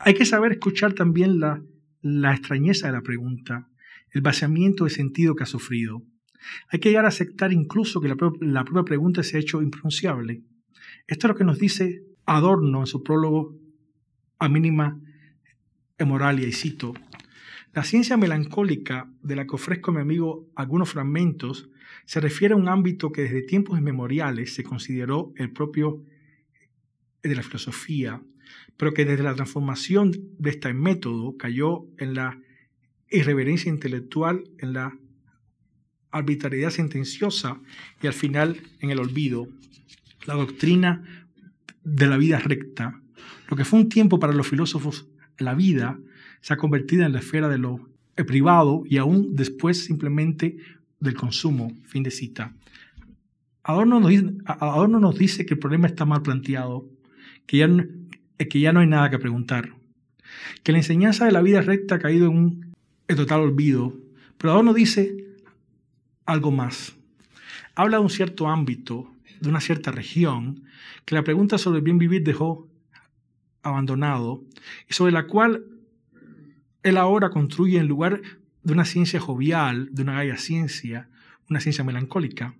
Hay que saber escuchar también la, la extrañeza de la pregunta, el vaciamiento de sentido que ha sufrido. Hay que llegar a aceptar incluso que la, la propia pregunta se ha hecho impronunciable. Esto es lo que nos dice Adorno en su prólogo a mínima moralia, y cito, la ciencia melancólica de la que ofrezco a mi amigo algunos fragmentos se refiere a un ámbito que desde tiempos inmemoriales se consideró el propio de la filosofía pero que desde la transformación de este método cayó en la irreverencia intelectual, en la arbitrariedad sentenciosa y al final en el olvido. La doctrina de la vida recta, lo que fue un tiempo para los filósofos la vida, se ha convertido en la esfera de lo privado y aún después simplemente del consumo. Fin de cita. Adorno nos, dice, nos dice que el problema está mal planteado, es que ya no hay nada que preguntar. Que la enseñanza de la vida recta ha caído en un total olvido. Pero Adorno dice algo más. Habla de un cierto ámbito, de una cierta región, que la pregunta sobre el bien vivir dejó abandonado y sobre la cual él ahora construye en lugar de una ciencia jovial, de una gaya ciencia, una ciencia melancólica.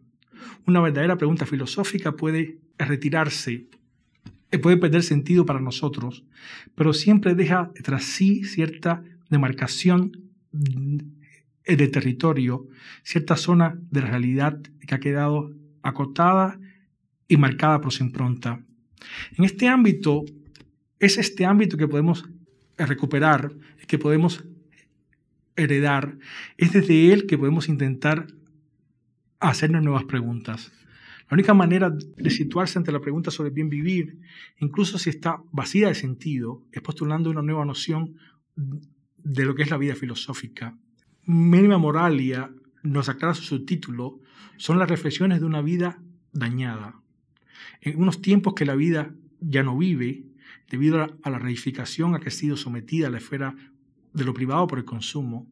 Una verdadera pregunta filosófica puede retirarse puede perder sentido para nosotros, pero siempre deja tras sí cierta demarcación de territorio, cierta zona de la realidad que ha quedado acotada y marcada por su impronta. En este ámbito, es este ámbito que podemos recuperar, que podemos heredar, es desde él que podemos intentar hacernos nuevas preguntas. La única manera de situarse ante la pregunta sobre el bien vivir, incluso si está vacía de sentido, es postulando una nueva noción de lo que es la vida filosófica. Mínima Moralia nos aclara su subtítulo, son las reflexiones de una vida dañada. En unos tiempos que la vida ya no vive, debido a la reificación a que ha sido sometida la esfera de lo privado por el consumo,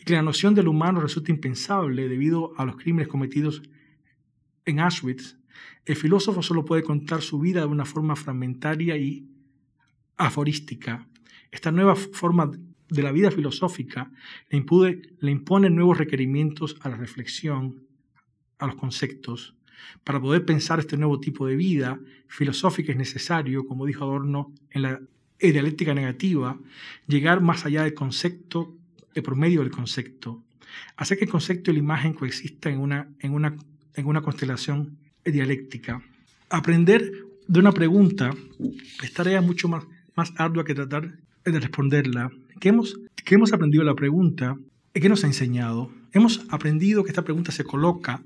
y que la noción del humano resulta impensable debido a los crímenes cometidos en Auschwitz, el filósofo solo puede contar su vida de una forma fragmentaria y aforística. Esta nueva forma de la vida filosófica le impone nuevos requerimientos a la reflexión, a los conceptos. Para poder pensar este nuevo tipo de vida filosófica es necesario, como dijo Adorno en la dialéctica negativa, llegar más allá del concepto, de por medio del concepto. Hacer que el concepto y la imagen coexistan en una, en una en una constelación dialéctica. Aprender de una pregunta es tarea mucho más, más ardua que tratar de responderla. ¿Qué hemos, qué hemos aprendido de la pregunta? ¿Qué nos ha enseñado? Hemos aprendido que esta pregunta se coloca,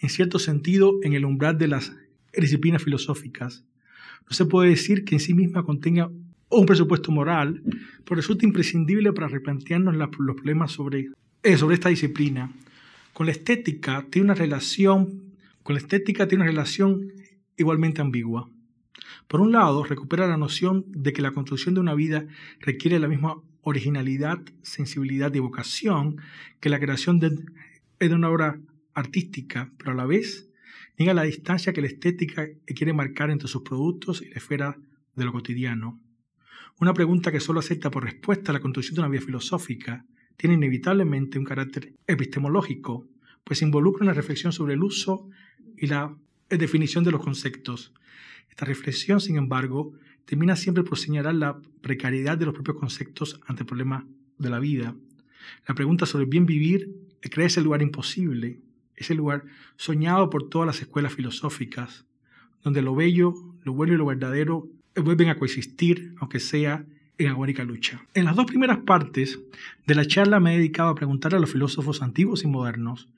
en cierto sentido, en el umbral de las disciplinas filosóficas. No se puede decir que en sí misma contenga un presupuesto moral, pero resulta imprescindible para replantearnos los problemas sobre, eh, sobre esta disciplina con la estética tiene una relación, con la estética tiene una relación igualmente ambigua. Por un lado, recupera la noción de que la construcción de una vida requiere la misma originalidad, sensibilidad y vocación que la creación de, de una obra artística, pero a la vez niega la distancia que la estética quiere marcar entre sus productos y la esfera de lo cotidiano. Una pregunta que solo acepta por respuesta a la construcción de una vida filosófica tiene inevitablemente un carácter epistemológico, pues involucra una reflexión sobre el uso y la definición de los conceptos. Esta reflexión, sin embargo, termina siempre por señalar la precariedad de los propios conceptos ante el problema de la vida. La pregunta sobre el bien vivir crea ese lugar imposible, ese lugar soñado por todas las escuelas filosóficas, donde lo bello, lo bueno y lo verdadero vuelven a coexistir, aunque sea en agónica lucha. En las dos primeras partes de la charla me he dedicado a preguntar a los filósofos antiguos y modernos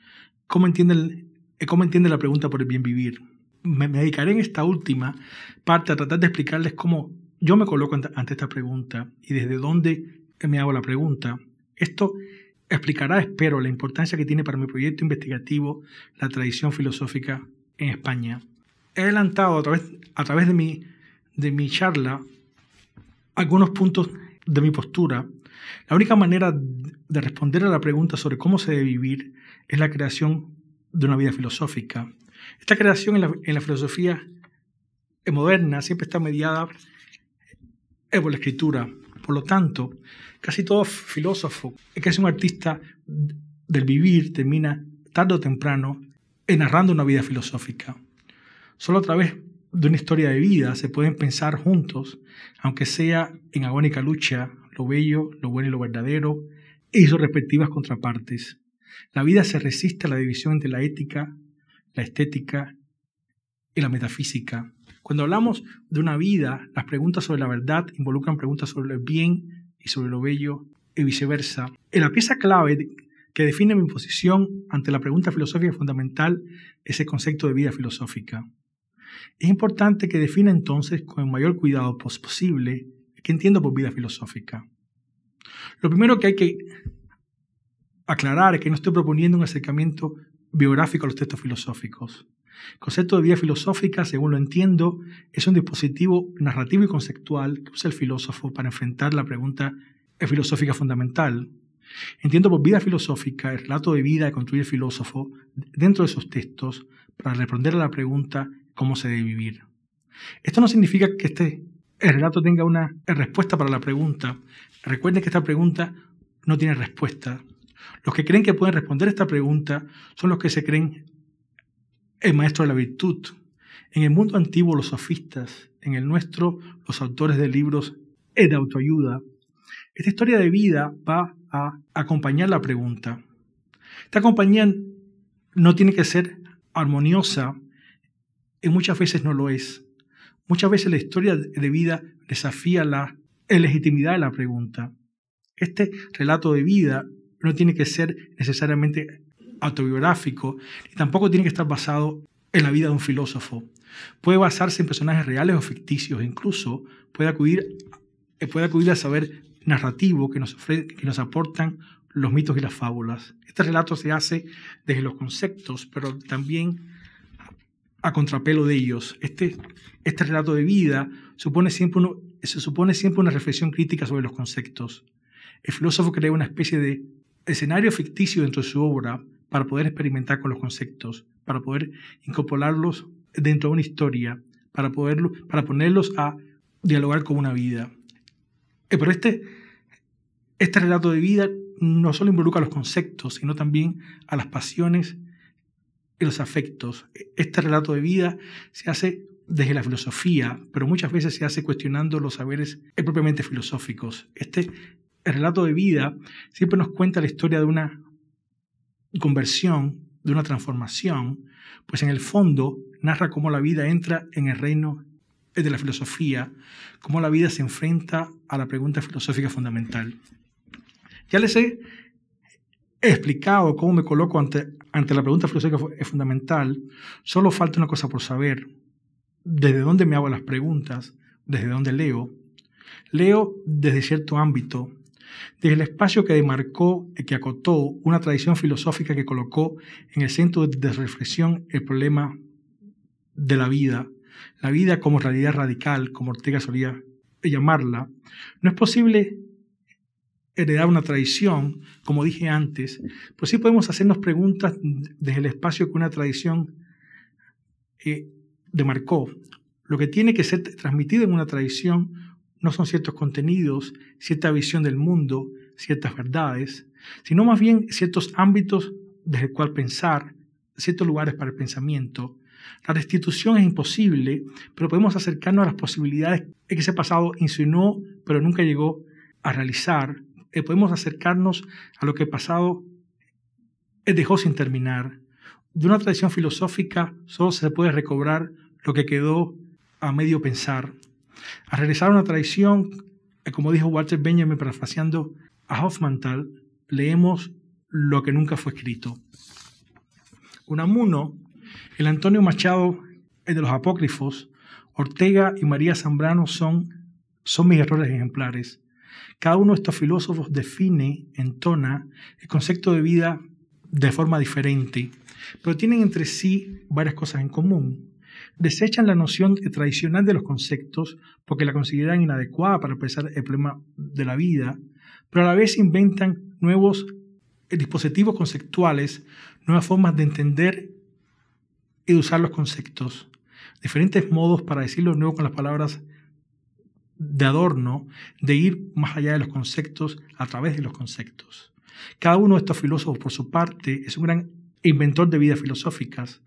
cómo entienden, eh, cómo entiende la pregunta por el bien vivir. Me, dedicaré en esta última parte a tratar de explicarles cómo yo me coloco ante, ante esta pregunta y desde dónde me hago la pregunta. Esto explicará, espero, la importancia que tiene para mi proyecto investigativo la tradición filosófica en España. He adelantado a través, a través de, mi, de mi charla algunos puntos de mi postura. La única manera de responder a la pregunta sobre cómo se debe vivir es la creación de una vida filosófica. Esta creación en la, filosofía moderna siempre está mediada por la escritura. Por lo tanto, casi todo filósofo es un artista del vivir termina tarde o temprano narrando una vida filosófica. Solo a través de una historia de vida se pueden pensar juntos, aunque sea en agónica lucha, lo bello, lo bueno y lo verdadero, y sus respectivas contrapartes. La vida se resiste a la división entre la ética, la estética y la metafísica. Cuando hablamos de una vida, las preguntas sobre la verdad involucran preguntas sobre el bien y sobre lo bello y viceversa. En la pieza clave que define mi posición ante la pregunta filosófica fundamental es el concepto de vida filosófica. Es importante que defina entonces con el mayor cuidado posible qué entiendo por vida filosófica. Lo primero que hay que aclarar es que no estoy proponiendo un acercamiento biográfico a los textos filosóficos. El concepto de vida filosófica, según lo entiendo, es un dispositivo narrativo y conceptual que usa el filósofo para enfrentar la pregunta filosófica fundamental. Entiendo por vida filosófica el relato de vida que construye el filósofo dentro de esos textos para responder a la pregunta cómo se debe vivir. Esto no significa que este el relato tenga una respuesta para la pregunta. Recuerden que esta pregunta no tiene respuesta. Los que creen que pueden responder esta pregunta son los que se creen el maestro de la virtud. En el mundo antiguo, los sofistas, en el nuestro, los autores de libros de autoayuda. Esta historia de vida va a acompañar la pregunta. Esta compañía no tiene que ser armoniosa y muchas veces no lo es. Muchas veces la historia de vida desafía la legitimidad de la pregunta. Este relato de vida no tiene que ser necesariamente autobiográfico y tampoco tiene que estar basado en la vida de un filósofo. Puede basarse en personajes reales o ficticios, incluso puede acudir, eh, puede acudir a saber narrativo que nos, que nos aportan los mitos y las fábulas. Este relato se hace desde los conceptos, pero también a contrapelo de ellos. Este, este relato de vida supone siempre uno, se supone siempre una reflexión crítica sobre los conceptos. El filósofo crea una especie de escenario ficticio dentro de su obra para poder experimentar con los conceptos, para poder incorporarlos dentro de una historia, para, poderlo, para ponerlos a dialogar con una vida. Eh, pero este, este relato de vida no solo involucra los conceptos, sino también a las pasiones y los afectos. Este relato de vida se hace desde la filosofía, pero muchas veces se hace cuestionando los saberes propiamente filosóficos. Este relato de vida siempre nos cuenta la historia de una conversión, de una transformación, pues en el fondo narra cómo la vida entra en el reino de la filosofía, cómo la vida se enfrenta a la pregunta filosófica fundamental. Ya les he explicado cómo me coloco ante, ante la pregunta filosófica fundamental, solo falta una cosa por saber. ¿Desde dónde me hago las preguntas? ¿Desde dónde leo? Leo desde cierto ámbito, desde el espacio que demarcó y que acotó una tradición filosófica que colocó en el centro de reflexión el problema de la vida, la vida como realidad radical, como Ortega solía llamarla, no es posible heredar una tradición, como dije antes, pues sí podemos hacernos preguntas desde el espacio que una tradición eh, demarcó. Lo que tiene que ser transmitido en una tradición no son ciertos contenidos, cierta visión del mundo, ciertas verdades, sino más bien ciertos ámbitos desde el cual pensar, ciertos lugares para el pensamiento. La restitución es imposible, pero podemos acercarnos a las posibilidades que ese pasado insinuó, pero nunca llegó a realizar. Eh, podemos acercarnos a lo que el pasado eh, dejó sin terminar. De una tradición filosófica solo se puede recobrar lo que quedó a medio pensar. A regresar a una tradición, eh, como dijo Walter Benjamin parafraseando a Hofmannsthal, leemos lo que nunca fue escrito. Unamuno, el Antonio Machado, el de los apócrifos, Ortega y María Zambrano son, son mis errores ejemplares. Cada uno de estos filósofos define, entona el concepto de vida de forma diferente, pero tienen entre sí varias cosas en común desechan la noción tradicional de los conceptos porque la consideran inadecuada para expresar el problema de la vida, pero a la vez inventan nuevos dispositivos conceptuales, nuevas formas de entender y de usar los conceptos, diferentes modos para decirlo nuevo con las palabras de adorno, de ir más allá de los conceptos a través de los conceptos. Cada uno de estos filósofos, por su parte, es un gran inventor de vidas filosóficas,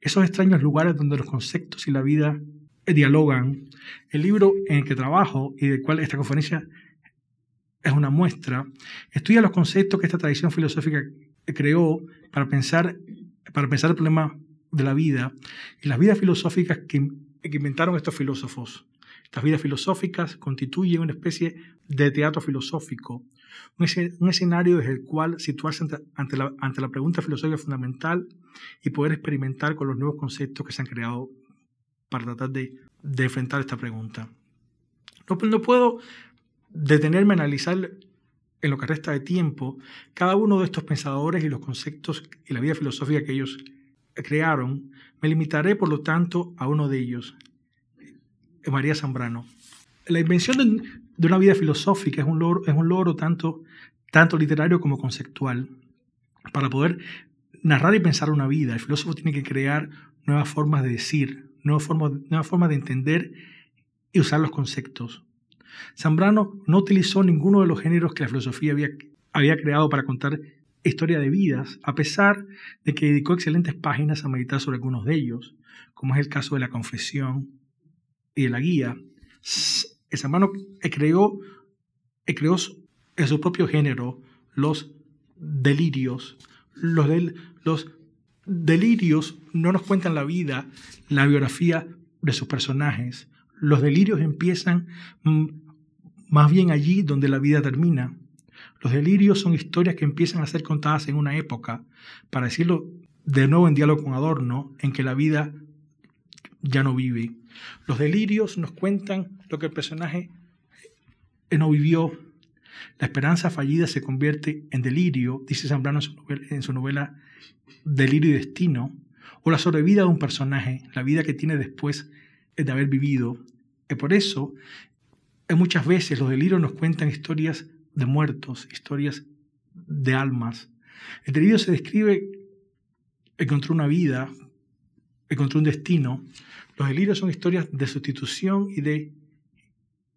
esos extraños lugares donde los conceptos y la vida dialogan. El libro en el que trabajo y del cual esta conferencia es una muestra, estudia los conceptos que esta tradición filosófica creó para pensar, para pensar el problema de la vida y las vidas filosóficas que, inventaron estos filósofos. Estas vidas filosóficas constituyen una especie de teatro filosófico, un, escenario desde el cual situarse ante, la, ante la pregunta filosófica fundamental y poder experimentar con los nuevos conceptos que se han creado para tratar de, de enfrentar esta pregunta. No, no puedo detenerme a analizar en lo que resta de tiempo cada uno de estos pensadores y los conceptos y la vida filosófica que ellos crearon. Me limitaré, por lo tanto, a uno de ellos, María Zambrano. La invención de, una vida filosófica es un logro, es un logro tanto, tanto literario como conceptual. Para poder narrar y pensar una vida, el filósofo tiene que crear nuevas formas de decir, nuevas formas, nuevas formas de entender y usar los conceptos. Zambrano no utilizó ninguno de los géneros que la filosofía había, había creado para contar historia de vidas, a pesar de que dedicó excelentes páginas a meditar sobre algunos de ellos, como es el caso de la confesión y de la guía. El Zambrano creó, creó en su propio género los delirios. Los, los delirios no nos cuentan la vida, la biografía de sus personajes. Los delirios empiezan más bien allí donde la vida termina. Los delirios son historias que empiezan a ser contadas en una época, para decirlo de nuevo en diálogo con Adorno, en que la vida ya no vive. Los delirios nos cuentan lo que el personaje no vivió. La esperanza fallida se convierte en delirio, dice Zambrano en su novela, Delirio y Destino, o la sobrevida de un personaje, la vida que tiene después de haber vivido. Y por eso, muchas veces los delirios nos cuentan historias de muertos, historias de almas. El delirio se describe contra una vida, contra un destino. Los delirios son historias de sustitución y de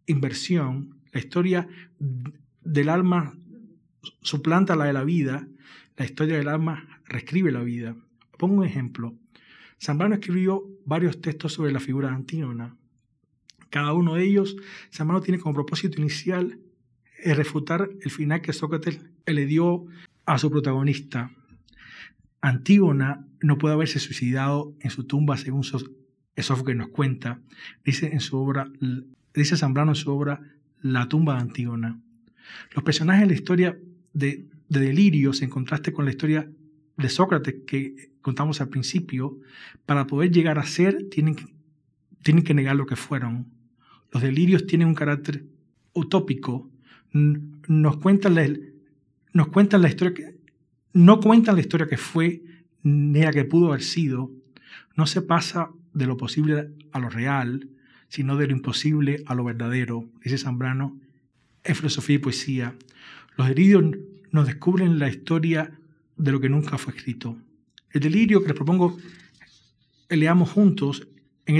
inversión. La historia del alma suplanta la de la vida. La historia del alma reescribe la vida. Pongo un ejemplo. Zambrano escribió varios textos sobre la figura de Antígona. Cada uno de ellos, Zambrano tiene como propósito inicial refutar el final que Sócrates le dio a su protagonista. Antígona no puede haberse suicidado en su tumba según que nos cuenta. Dice, en su obra, dice Zambrano en su obra La tumba de Antígona. Los personajes de la historia de, de Delirios, en contraste con la historia de Sócrates que contamos al principio, para poder llegar a ser, tienen, tienen que negar lo que fueron. Los delirios tienen un carácter utópico. Nos cuentan la, nos cuentan la historia no cuentan la historia que fue ni la que pudo haber sido. No se pasa de lo posible a lo real, sino de lo imposible a lo verdadero, dice Zambrano en filosofía y poesía. Los delirios nos descubren la historia de lo que nunca fue escrito. El delirio que les propongo que leamos juntos en,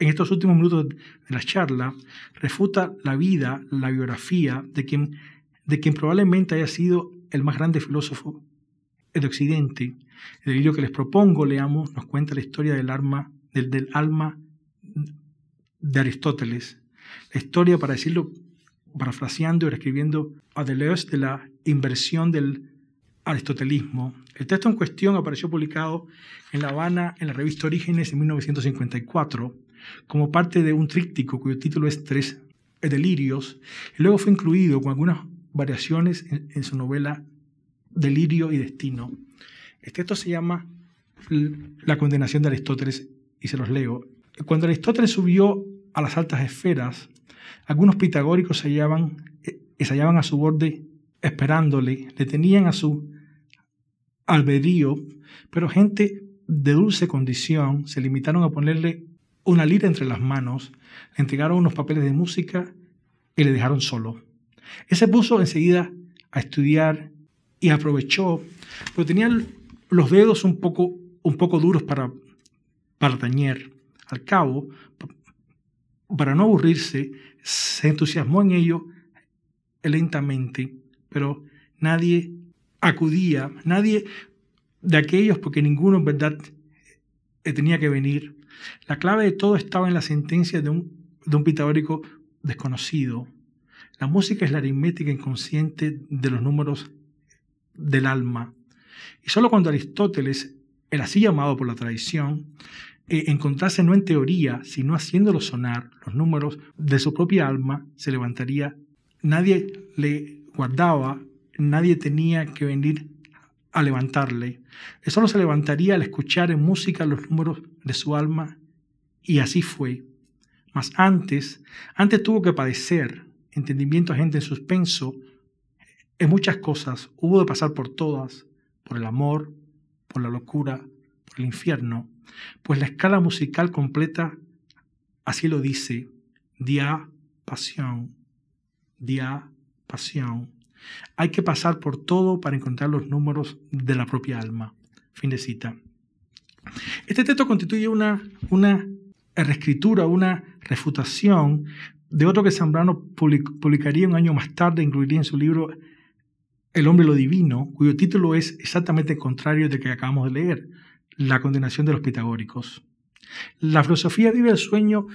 estos últimos minutos de la charla refuta la vida, la biografía de quien probablemente haya sido el más grande filósofo de Occidente. El delirio que les propongo, leamos, nos cuenta la historia del, alma, del, del alma de Aristóteles. La historia, para decirlo, parafraseando y reescribiendo a Deleuze de la inversión del aristotelismo. El texto en cuestión apareció publicado en La Habana en la revista Orígenes en 1954 como parte de un tríptico cuyo título es Tres Delirios y luego fue incluido con algunas variaciones en, su novela Delirio y Destino. El texto se llama La condenación de Aristóteles y se los leo. Cuando Aristóteles subió a las altas esferas, algunos pitagóricos se eh, se hallaban a su borde esperándole, le tenían a su albedrío, pero gente de dulce condición se limitaron a ponerle una lira entre las manos, le entregaron unos papeles de música y le dejaron solo. Él se puso enseguida a estudiar y aprovechó, pero tenía los dedos un poco, un poco duros para, para tañer. Al cabo, para no aburrirse, se entusiasmó en ello lentamente, pero nadie acudía, nadie de aquellos, porque ninguno en verdad eh, tenía que venir. La clave de todo estaba en la sentencia de un, de un pitagórico desconocido. La música es la aritmética inconsciente de los números del alma. Y solo cuando Aristóteles, el así llamado por la tradición, eh, encontrase no en teoría, sino haciéndolo sonar los números de su propia alma, se levantaría. Nadie le guardaba, nadie tenía que venir a levantarle. Él solo se levantaría al escuchar en música los números de su alma y así fue. Mas antes, antes tuvo que padecer entendimiento a gente en suspenso en muchas cosas. Hubo de pasar por todas, por el amor, por la locura, por el infierno, pues la escala musical completa así lo dice, dia, pasión, pasión. Hay que pasar por todo para encontrar los números de la propia alma. Fin de cita. Este texto constituye una, una reescritura, una refutación de otro que Zambrano publicaría un año más tarde, incluiría en su libro El hombre lo divino, cuyo título es exactamente el contrario del que acabamos de leer, La condenación de los pitagóricos. La filosofía vive el sueño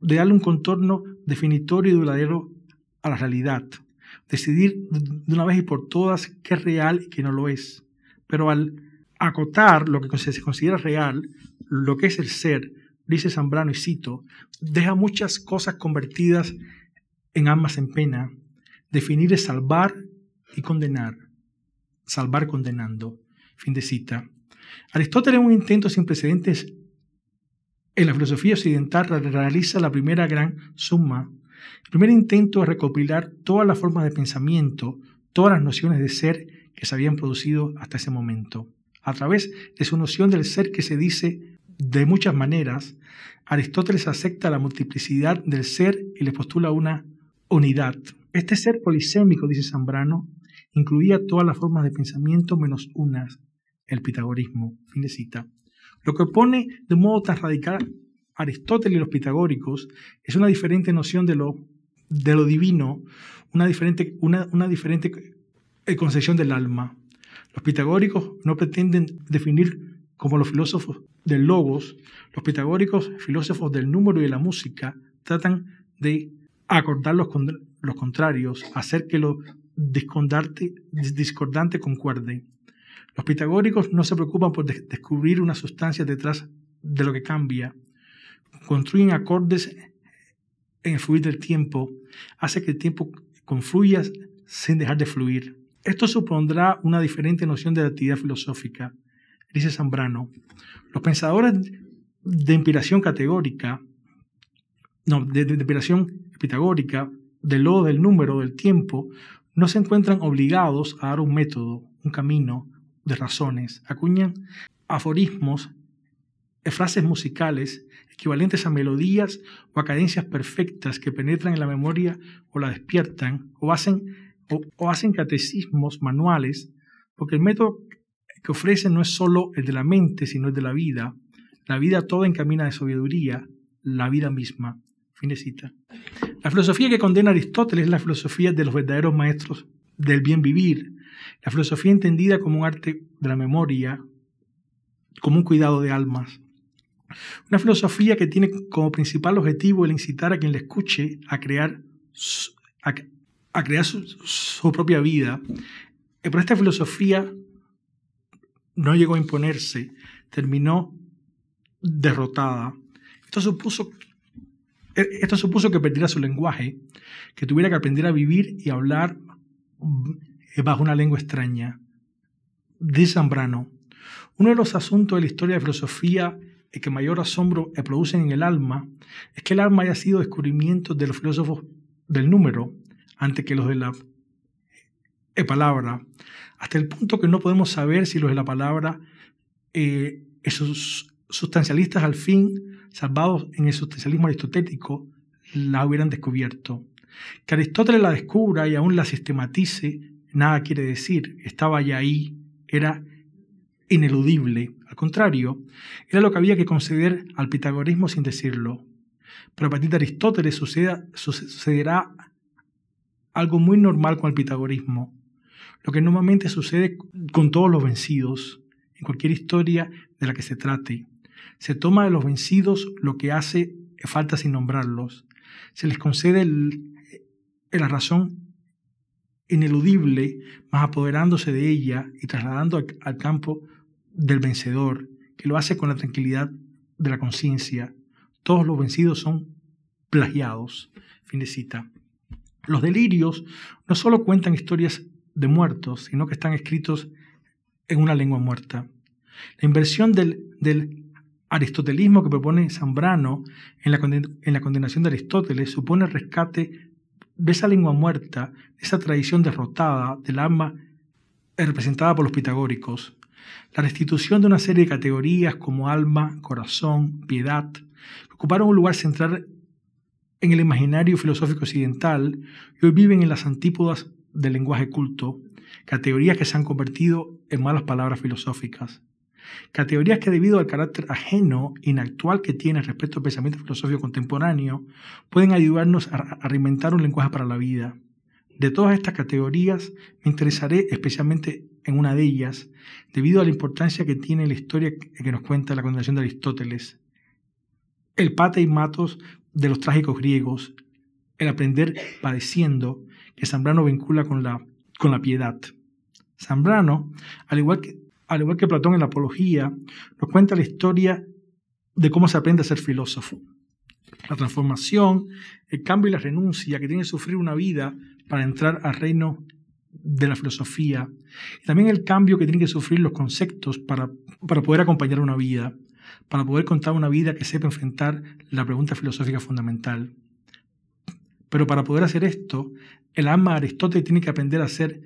de darle un contorno definitorio y duradero a la realidad, decidir de una vez y por todas qué es real y qué no lo es. Pero al acotar lo que se considera real, lo que es el ser, dice Zambrano y cito, deja muchas cosas convertidas en almas en pena, definir es salvar y condenar. Salvar condenando. Fin de cita. Aristóteles, en un intento sin precedentes en la filosofía occidental, realiza la primera gran suma. El primer intento es recopilar todas las formas de pensamiento, todas las nociones de ser que se habían producido hasta ese momento. A través de su noción del ser que se dice de muchas maneras, Aristóteles acepta la multiplicidad del ser y le postula una unidad. Este ser polisémico, dice Zambrano, incluía todas las formas de pensamiento menos unas, el pitagorismo. Fin de cita. Lo que opone de modo tan radical Aristóteles y los pitagóricos es una diferente noción de lo, de lo divino, una diferente, una, una diferente eh, concepción del alma. Los pitagóricos no pretenden definir como los filósofos del logos, los pitagóricos, filósofos del número y de la música, tratan de acordar los, contrarios, hacer que lo discordante, discordante concuerde. Los pitagóricos no se preocupan por descubrir una sustancia detrás de lo que cambia. Construyen acordes en el fluir del tiempo, hace que el tiempo confluya sin dejar de fluir. Esto supondrá una diferente noción de la actividad filosófica, dice Zambrano. Los pensadores de inspiración categórica, no, de, inspiración pitagórica, del lodo del número, del tiempo, no se encuentran obligados a dar un método, un camino de razones. Acuñan aforismos, frases musicales equivalentes a melodías o a cadencias perfectas que penetran en la memoria o la despiertan, o hacen o, hacen catecismos manuales, porque el método que ofrecen no es solo el de la mente, sino el de la vida. La vida toda encamina de sabiduría, la vida misma. Fin de cita. La filosofía que condena Aristóteles es la filosofía de los verdaderos maestros del bien vivir, la filosofía entendida como un arte de la memoria, como un cuidado de almas. Una filosofía que tiene como principal objetivo el incitar a quien le escuche a crear, a crear su, propia vida. Eh, pero esta filosofía no llegó a imponerse, terminó derrotada. Esto supuso, eh, esto supuso que perdiera su lenguaje, que tuviera que aprender a vivir y hablar eh, bajo una lengua extraña. Dice Zambrano, uno de los asuntos de la historia de filosofía que mayor asombro producen en el alma es que el alma haya sido descubrimiento de los filósofos del número antes que los de la eh, palabra, hasta el punto que no podemos saber si los de la palabra, eh, esos sustancialistas al fin, salvados en el sustancialismo aristotélico, la hubieran descubierto. Que Aristóteles la descubra y aún la sistematice, nada quiere decir, estaba ya ahí, era ineludible. Al contrario, era lo que había que conceder al pitagorismo sin decirlo. Pero a partir de Aristóteles sucederá algo muy normal con el pitagorismo, lo que normalmente sucede con todos los vencidos, en cualquier historia de la que se trate. Se toma de los vencidos lo que hace falta sin nombrarlos. Se les concede la razón ineludible, más apoderándose de ella y trasladando al campo del vencedor, que lo hace con la tranquilidad de la conciencia. Todos los vencidos son plagiados. Fin de cita. Los delirios no solo cuentan historias de muertos, sino que están escritos en una lengua muerta. La inversión del, aristotelismo que propone Zambrano en la, en la condenación de Aristóteles supone el rescate de esa lengua muerta, de esa tradición derrotada del alma representada por los pitagóricos. La restitución de una serie de categorías como alma, corazón, piedad, ocuparon un lugar central en el imaginario filosófico occidental y hoy viven en las antípodas del lenguaje culto, categorías que se han convertido en malas palabras filosóficas. Categorías que debido al carácter ajeno, inactual que tienen respecto al pensamiento filosófico contemporáneo, pueden ayudarnos a, reinventar un lenguaje para la vida. De todas estas categorías, me interesaré especialmente en una de ellas, debido a la importancia que tiene la historia que nos cuenta la condenación de Aristóteles. El pate y matos de los trágicos griegos, el aprender padeciendo, que Zambrano vincula con la, con la piedad. Zambrano, al igual, que, al igual que Platón en la Apología, nos cuenta la historia de cómo se aprende a ser filósofo. la transformación, el cambio y la renuncia que tiene que sufrir una vida para entrar al reino de la filosofía. Y también el cambio que tienen que sufrir los conceptos para, para poder acompañar una vida, para poder contar una vida que sepa enfrentar la pregunta filosófica fundamental. Pero para poder hacer esto, el alma de Aristóteles tiene que aprender a ser,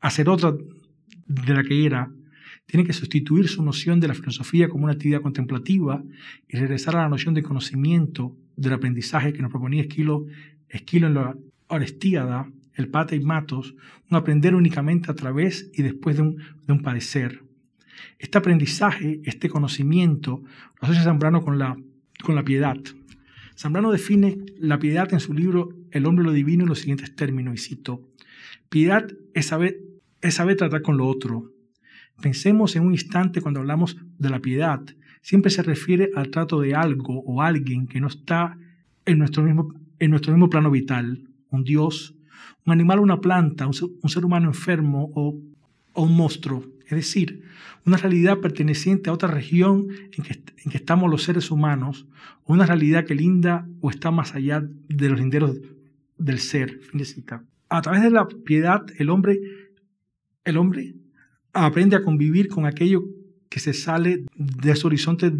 a ser otra de la que era, tiene que sustituir su noción de la filosofía como una actividad contemplativa y regresar a la noción de conocimiento, del aprendizaje que nos proponía Esquilo, Esquilo en la Orestíada, el Pate y Matos, un aprender únicamente a través y después de un, de padecer. Este aprendizaje, este conocimiento, lo asocia Zambrano con la, con la piedad. Zambrano define la piedad en su libro El hombre lo divino en los siguientes términos, y cito, piedad es saber, es saber tratar con lo otro, Pensemos en un instante cuando hablamos de la piedad. Siempre se refiere al trato de algo o alguien que no está en nuestro mismo, en nuestro mismo plano vital. Un dios, un animal una planta, un ser, humano enfermo o, o, un monstruo. Es decir, una realidad perteneciente a otra región en que, en que estamos los seres humanos, una realidad que linda o está más allá de los linderos del ser. A través de la piedad, el hombre, el hombre aprende a convivir con aquello que se sale de su horizonte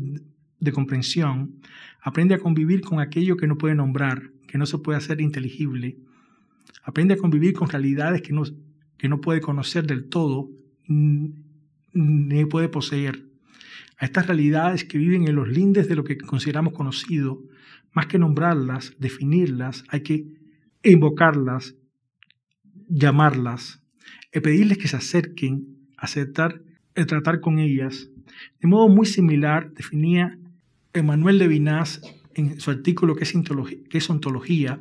de comprensión, aprende a convivir con aquello que no puede nombrar, que no se puede hacer inteligible, aprende a convivir con realidades que no, que no puede conocer del todo ni puede poseer. A estas realidades que viven en los lindes de lo que consideramos conocido, más que nombrarlas, definirlas, hay que invocarlas, llamarlas, pedirles que se acerquen aceptar el tratar con ellas. De modo muy similar definía Emmanuel Levinas en su artículo que es, que es ontología,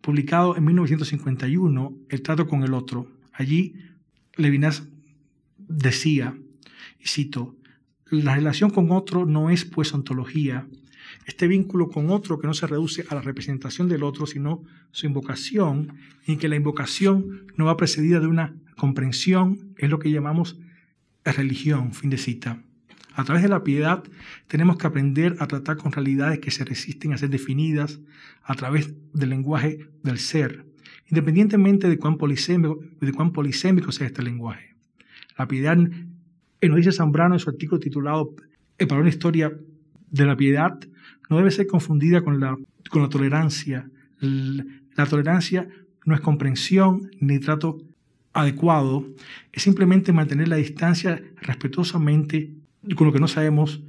publicado en 1951, El trato con el otro. Allí Levinas decía, y cito, la relación con otro no es pues ontología, este vínculo con otro que no se reduce a la representación del otro, sino su invocación, y que la invocación no va precedida de una comprensión, es lo que llamamos religión, fin de cita. A través de la piedad tenemos que aprender a tratar con realidades que se resisten a ser definidas a través del lenguaje del ser, independientemente de cuán polisémico, de cuán polisémico sea este lenguaje. La piedad, nos dice Zambrano en su artículo titulado Para una historia de la piedad, no debe ser confundida con la, con la tolerancia. La tolerancia no es comprensión ni trato adecuado, es simplemente mantener la distancia respetuosamente con lo que no sabemos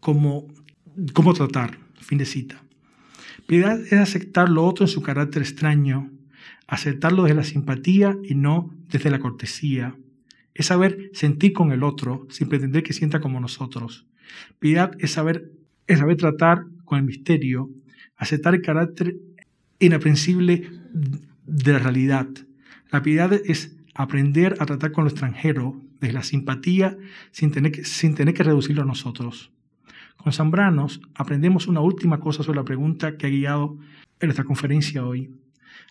cómo, cómo tratar. Fin de cita. Piedad es aceptar lo otro en su carácter extraño, aceptarlo desde la simpatía y no desde la cortesía. Es saber sentir con el otro sin pretender que sienta como nosotros. Piedad es saber es saber tratar con el misterio, aceptar el carácter inaprensible de la realidad. La piedad es aprender a tratar con lo extranjero desde la simpatía sin tener que, sin tener que reducirlo a nosotros. Con Zambranos aprendemos una última cosa sobre la pregunta que ha guiado en nuestra conferencia hoy.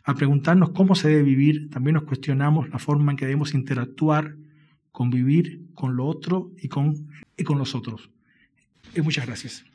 Al preguntarnos cómo se debe vivir, también nos cuestionamos la forma en que debemos interactuar, convivir con lo otro y con, y con los otros. Y muchas gracias.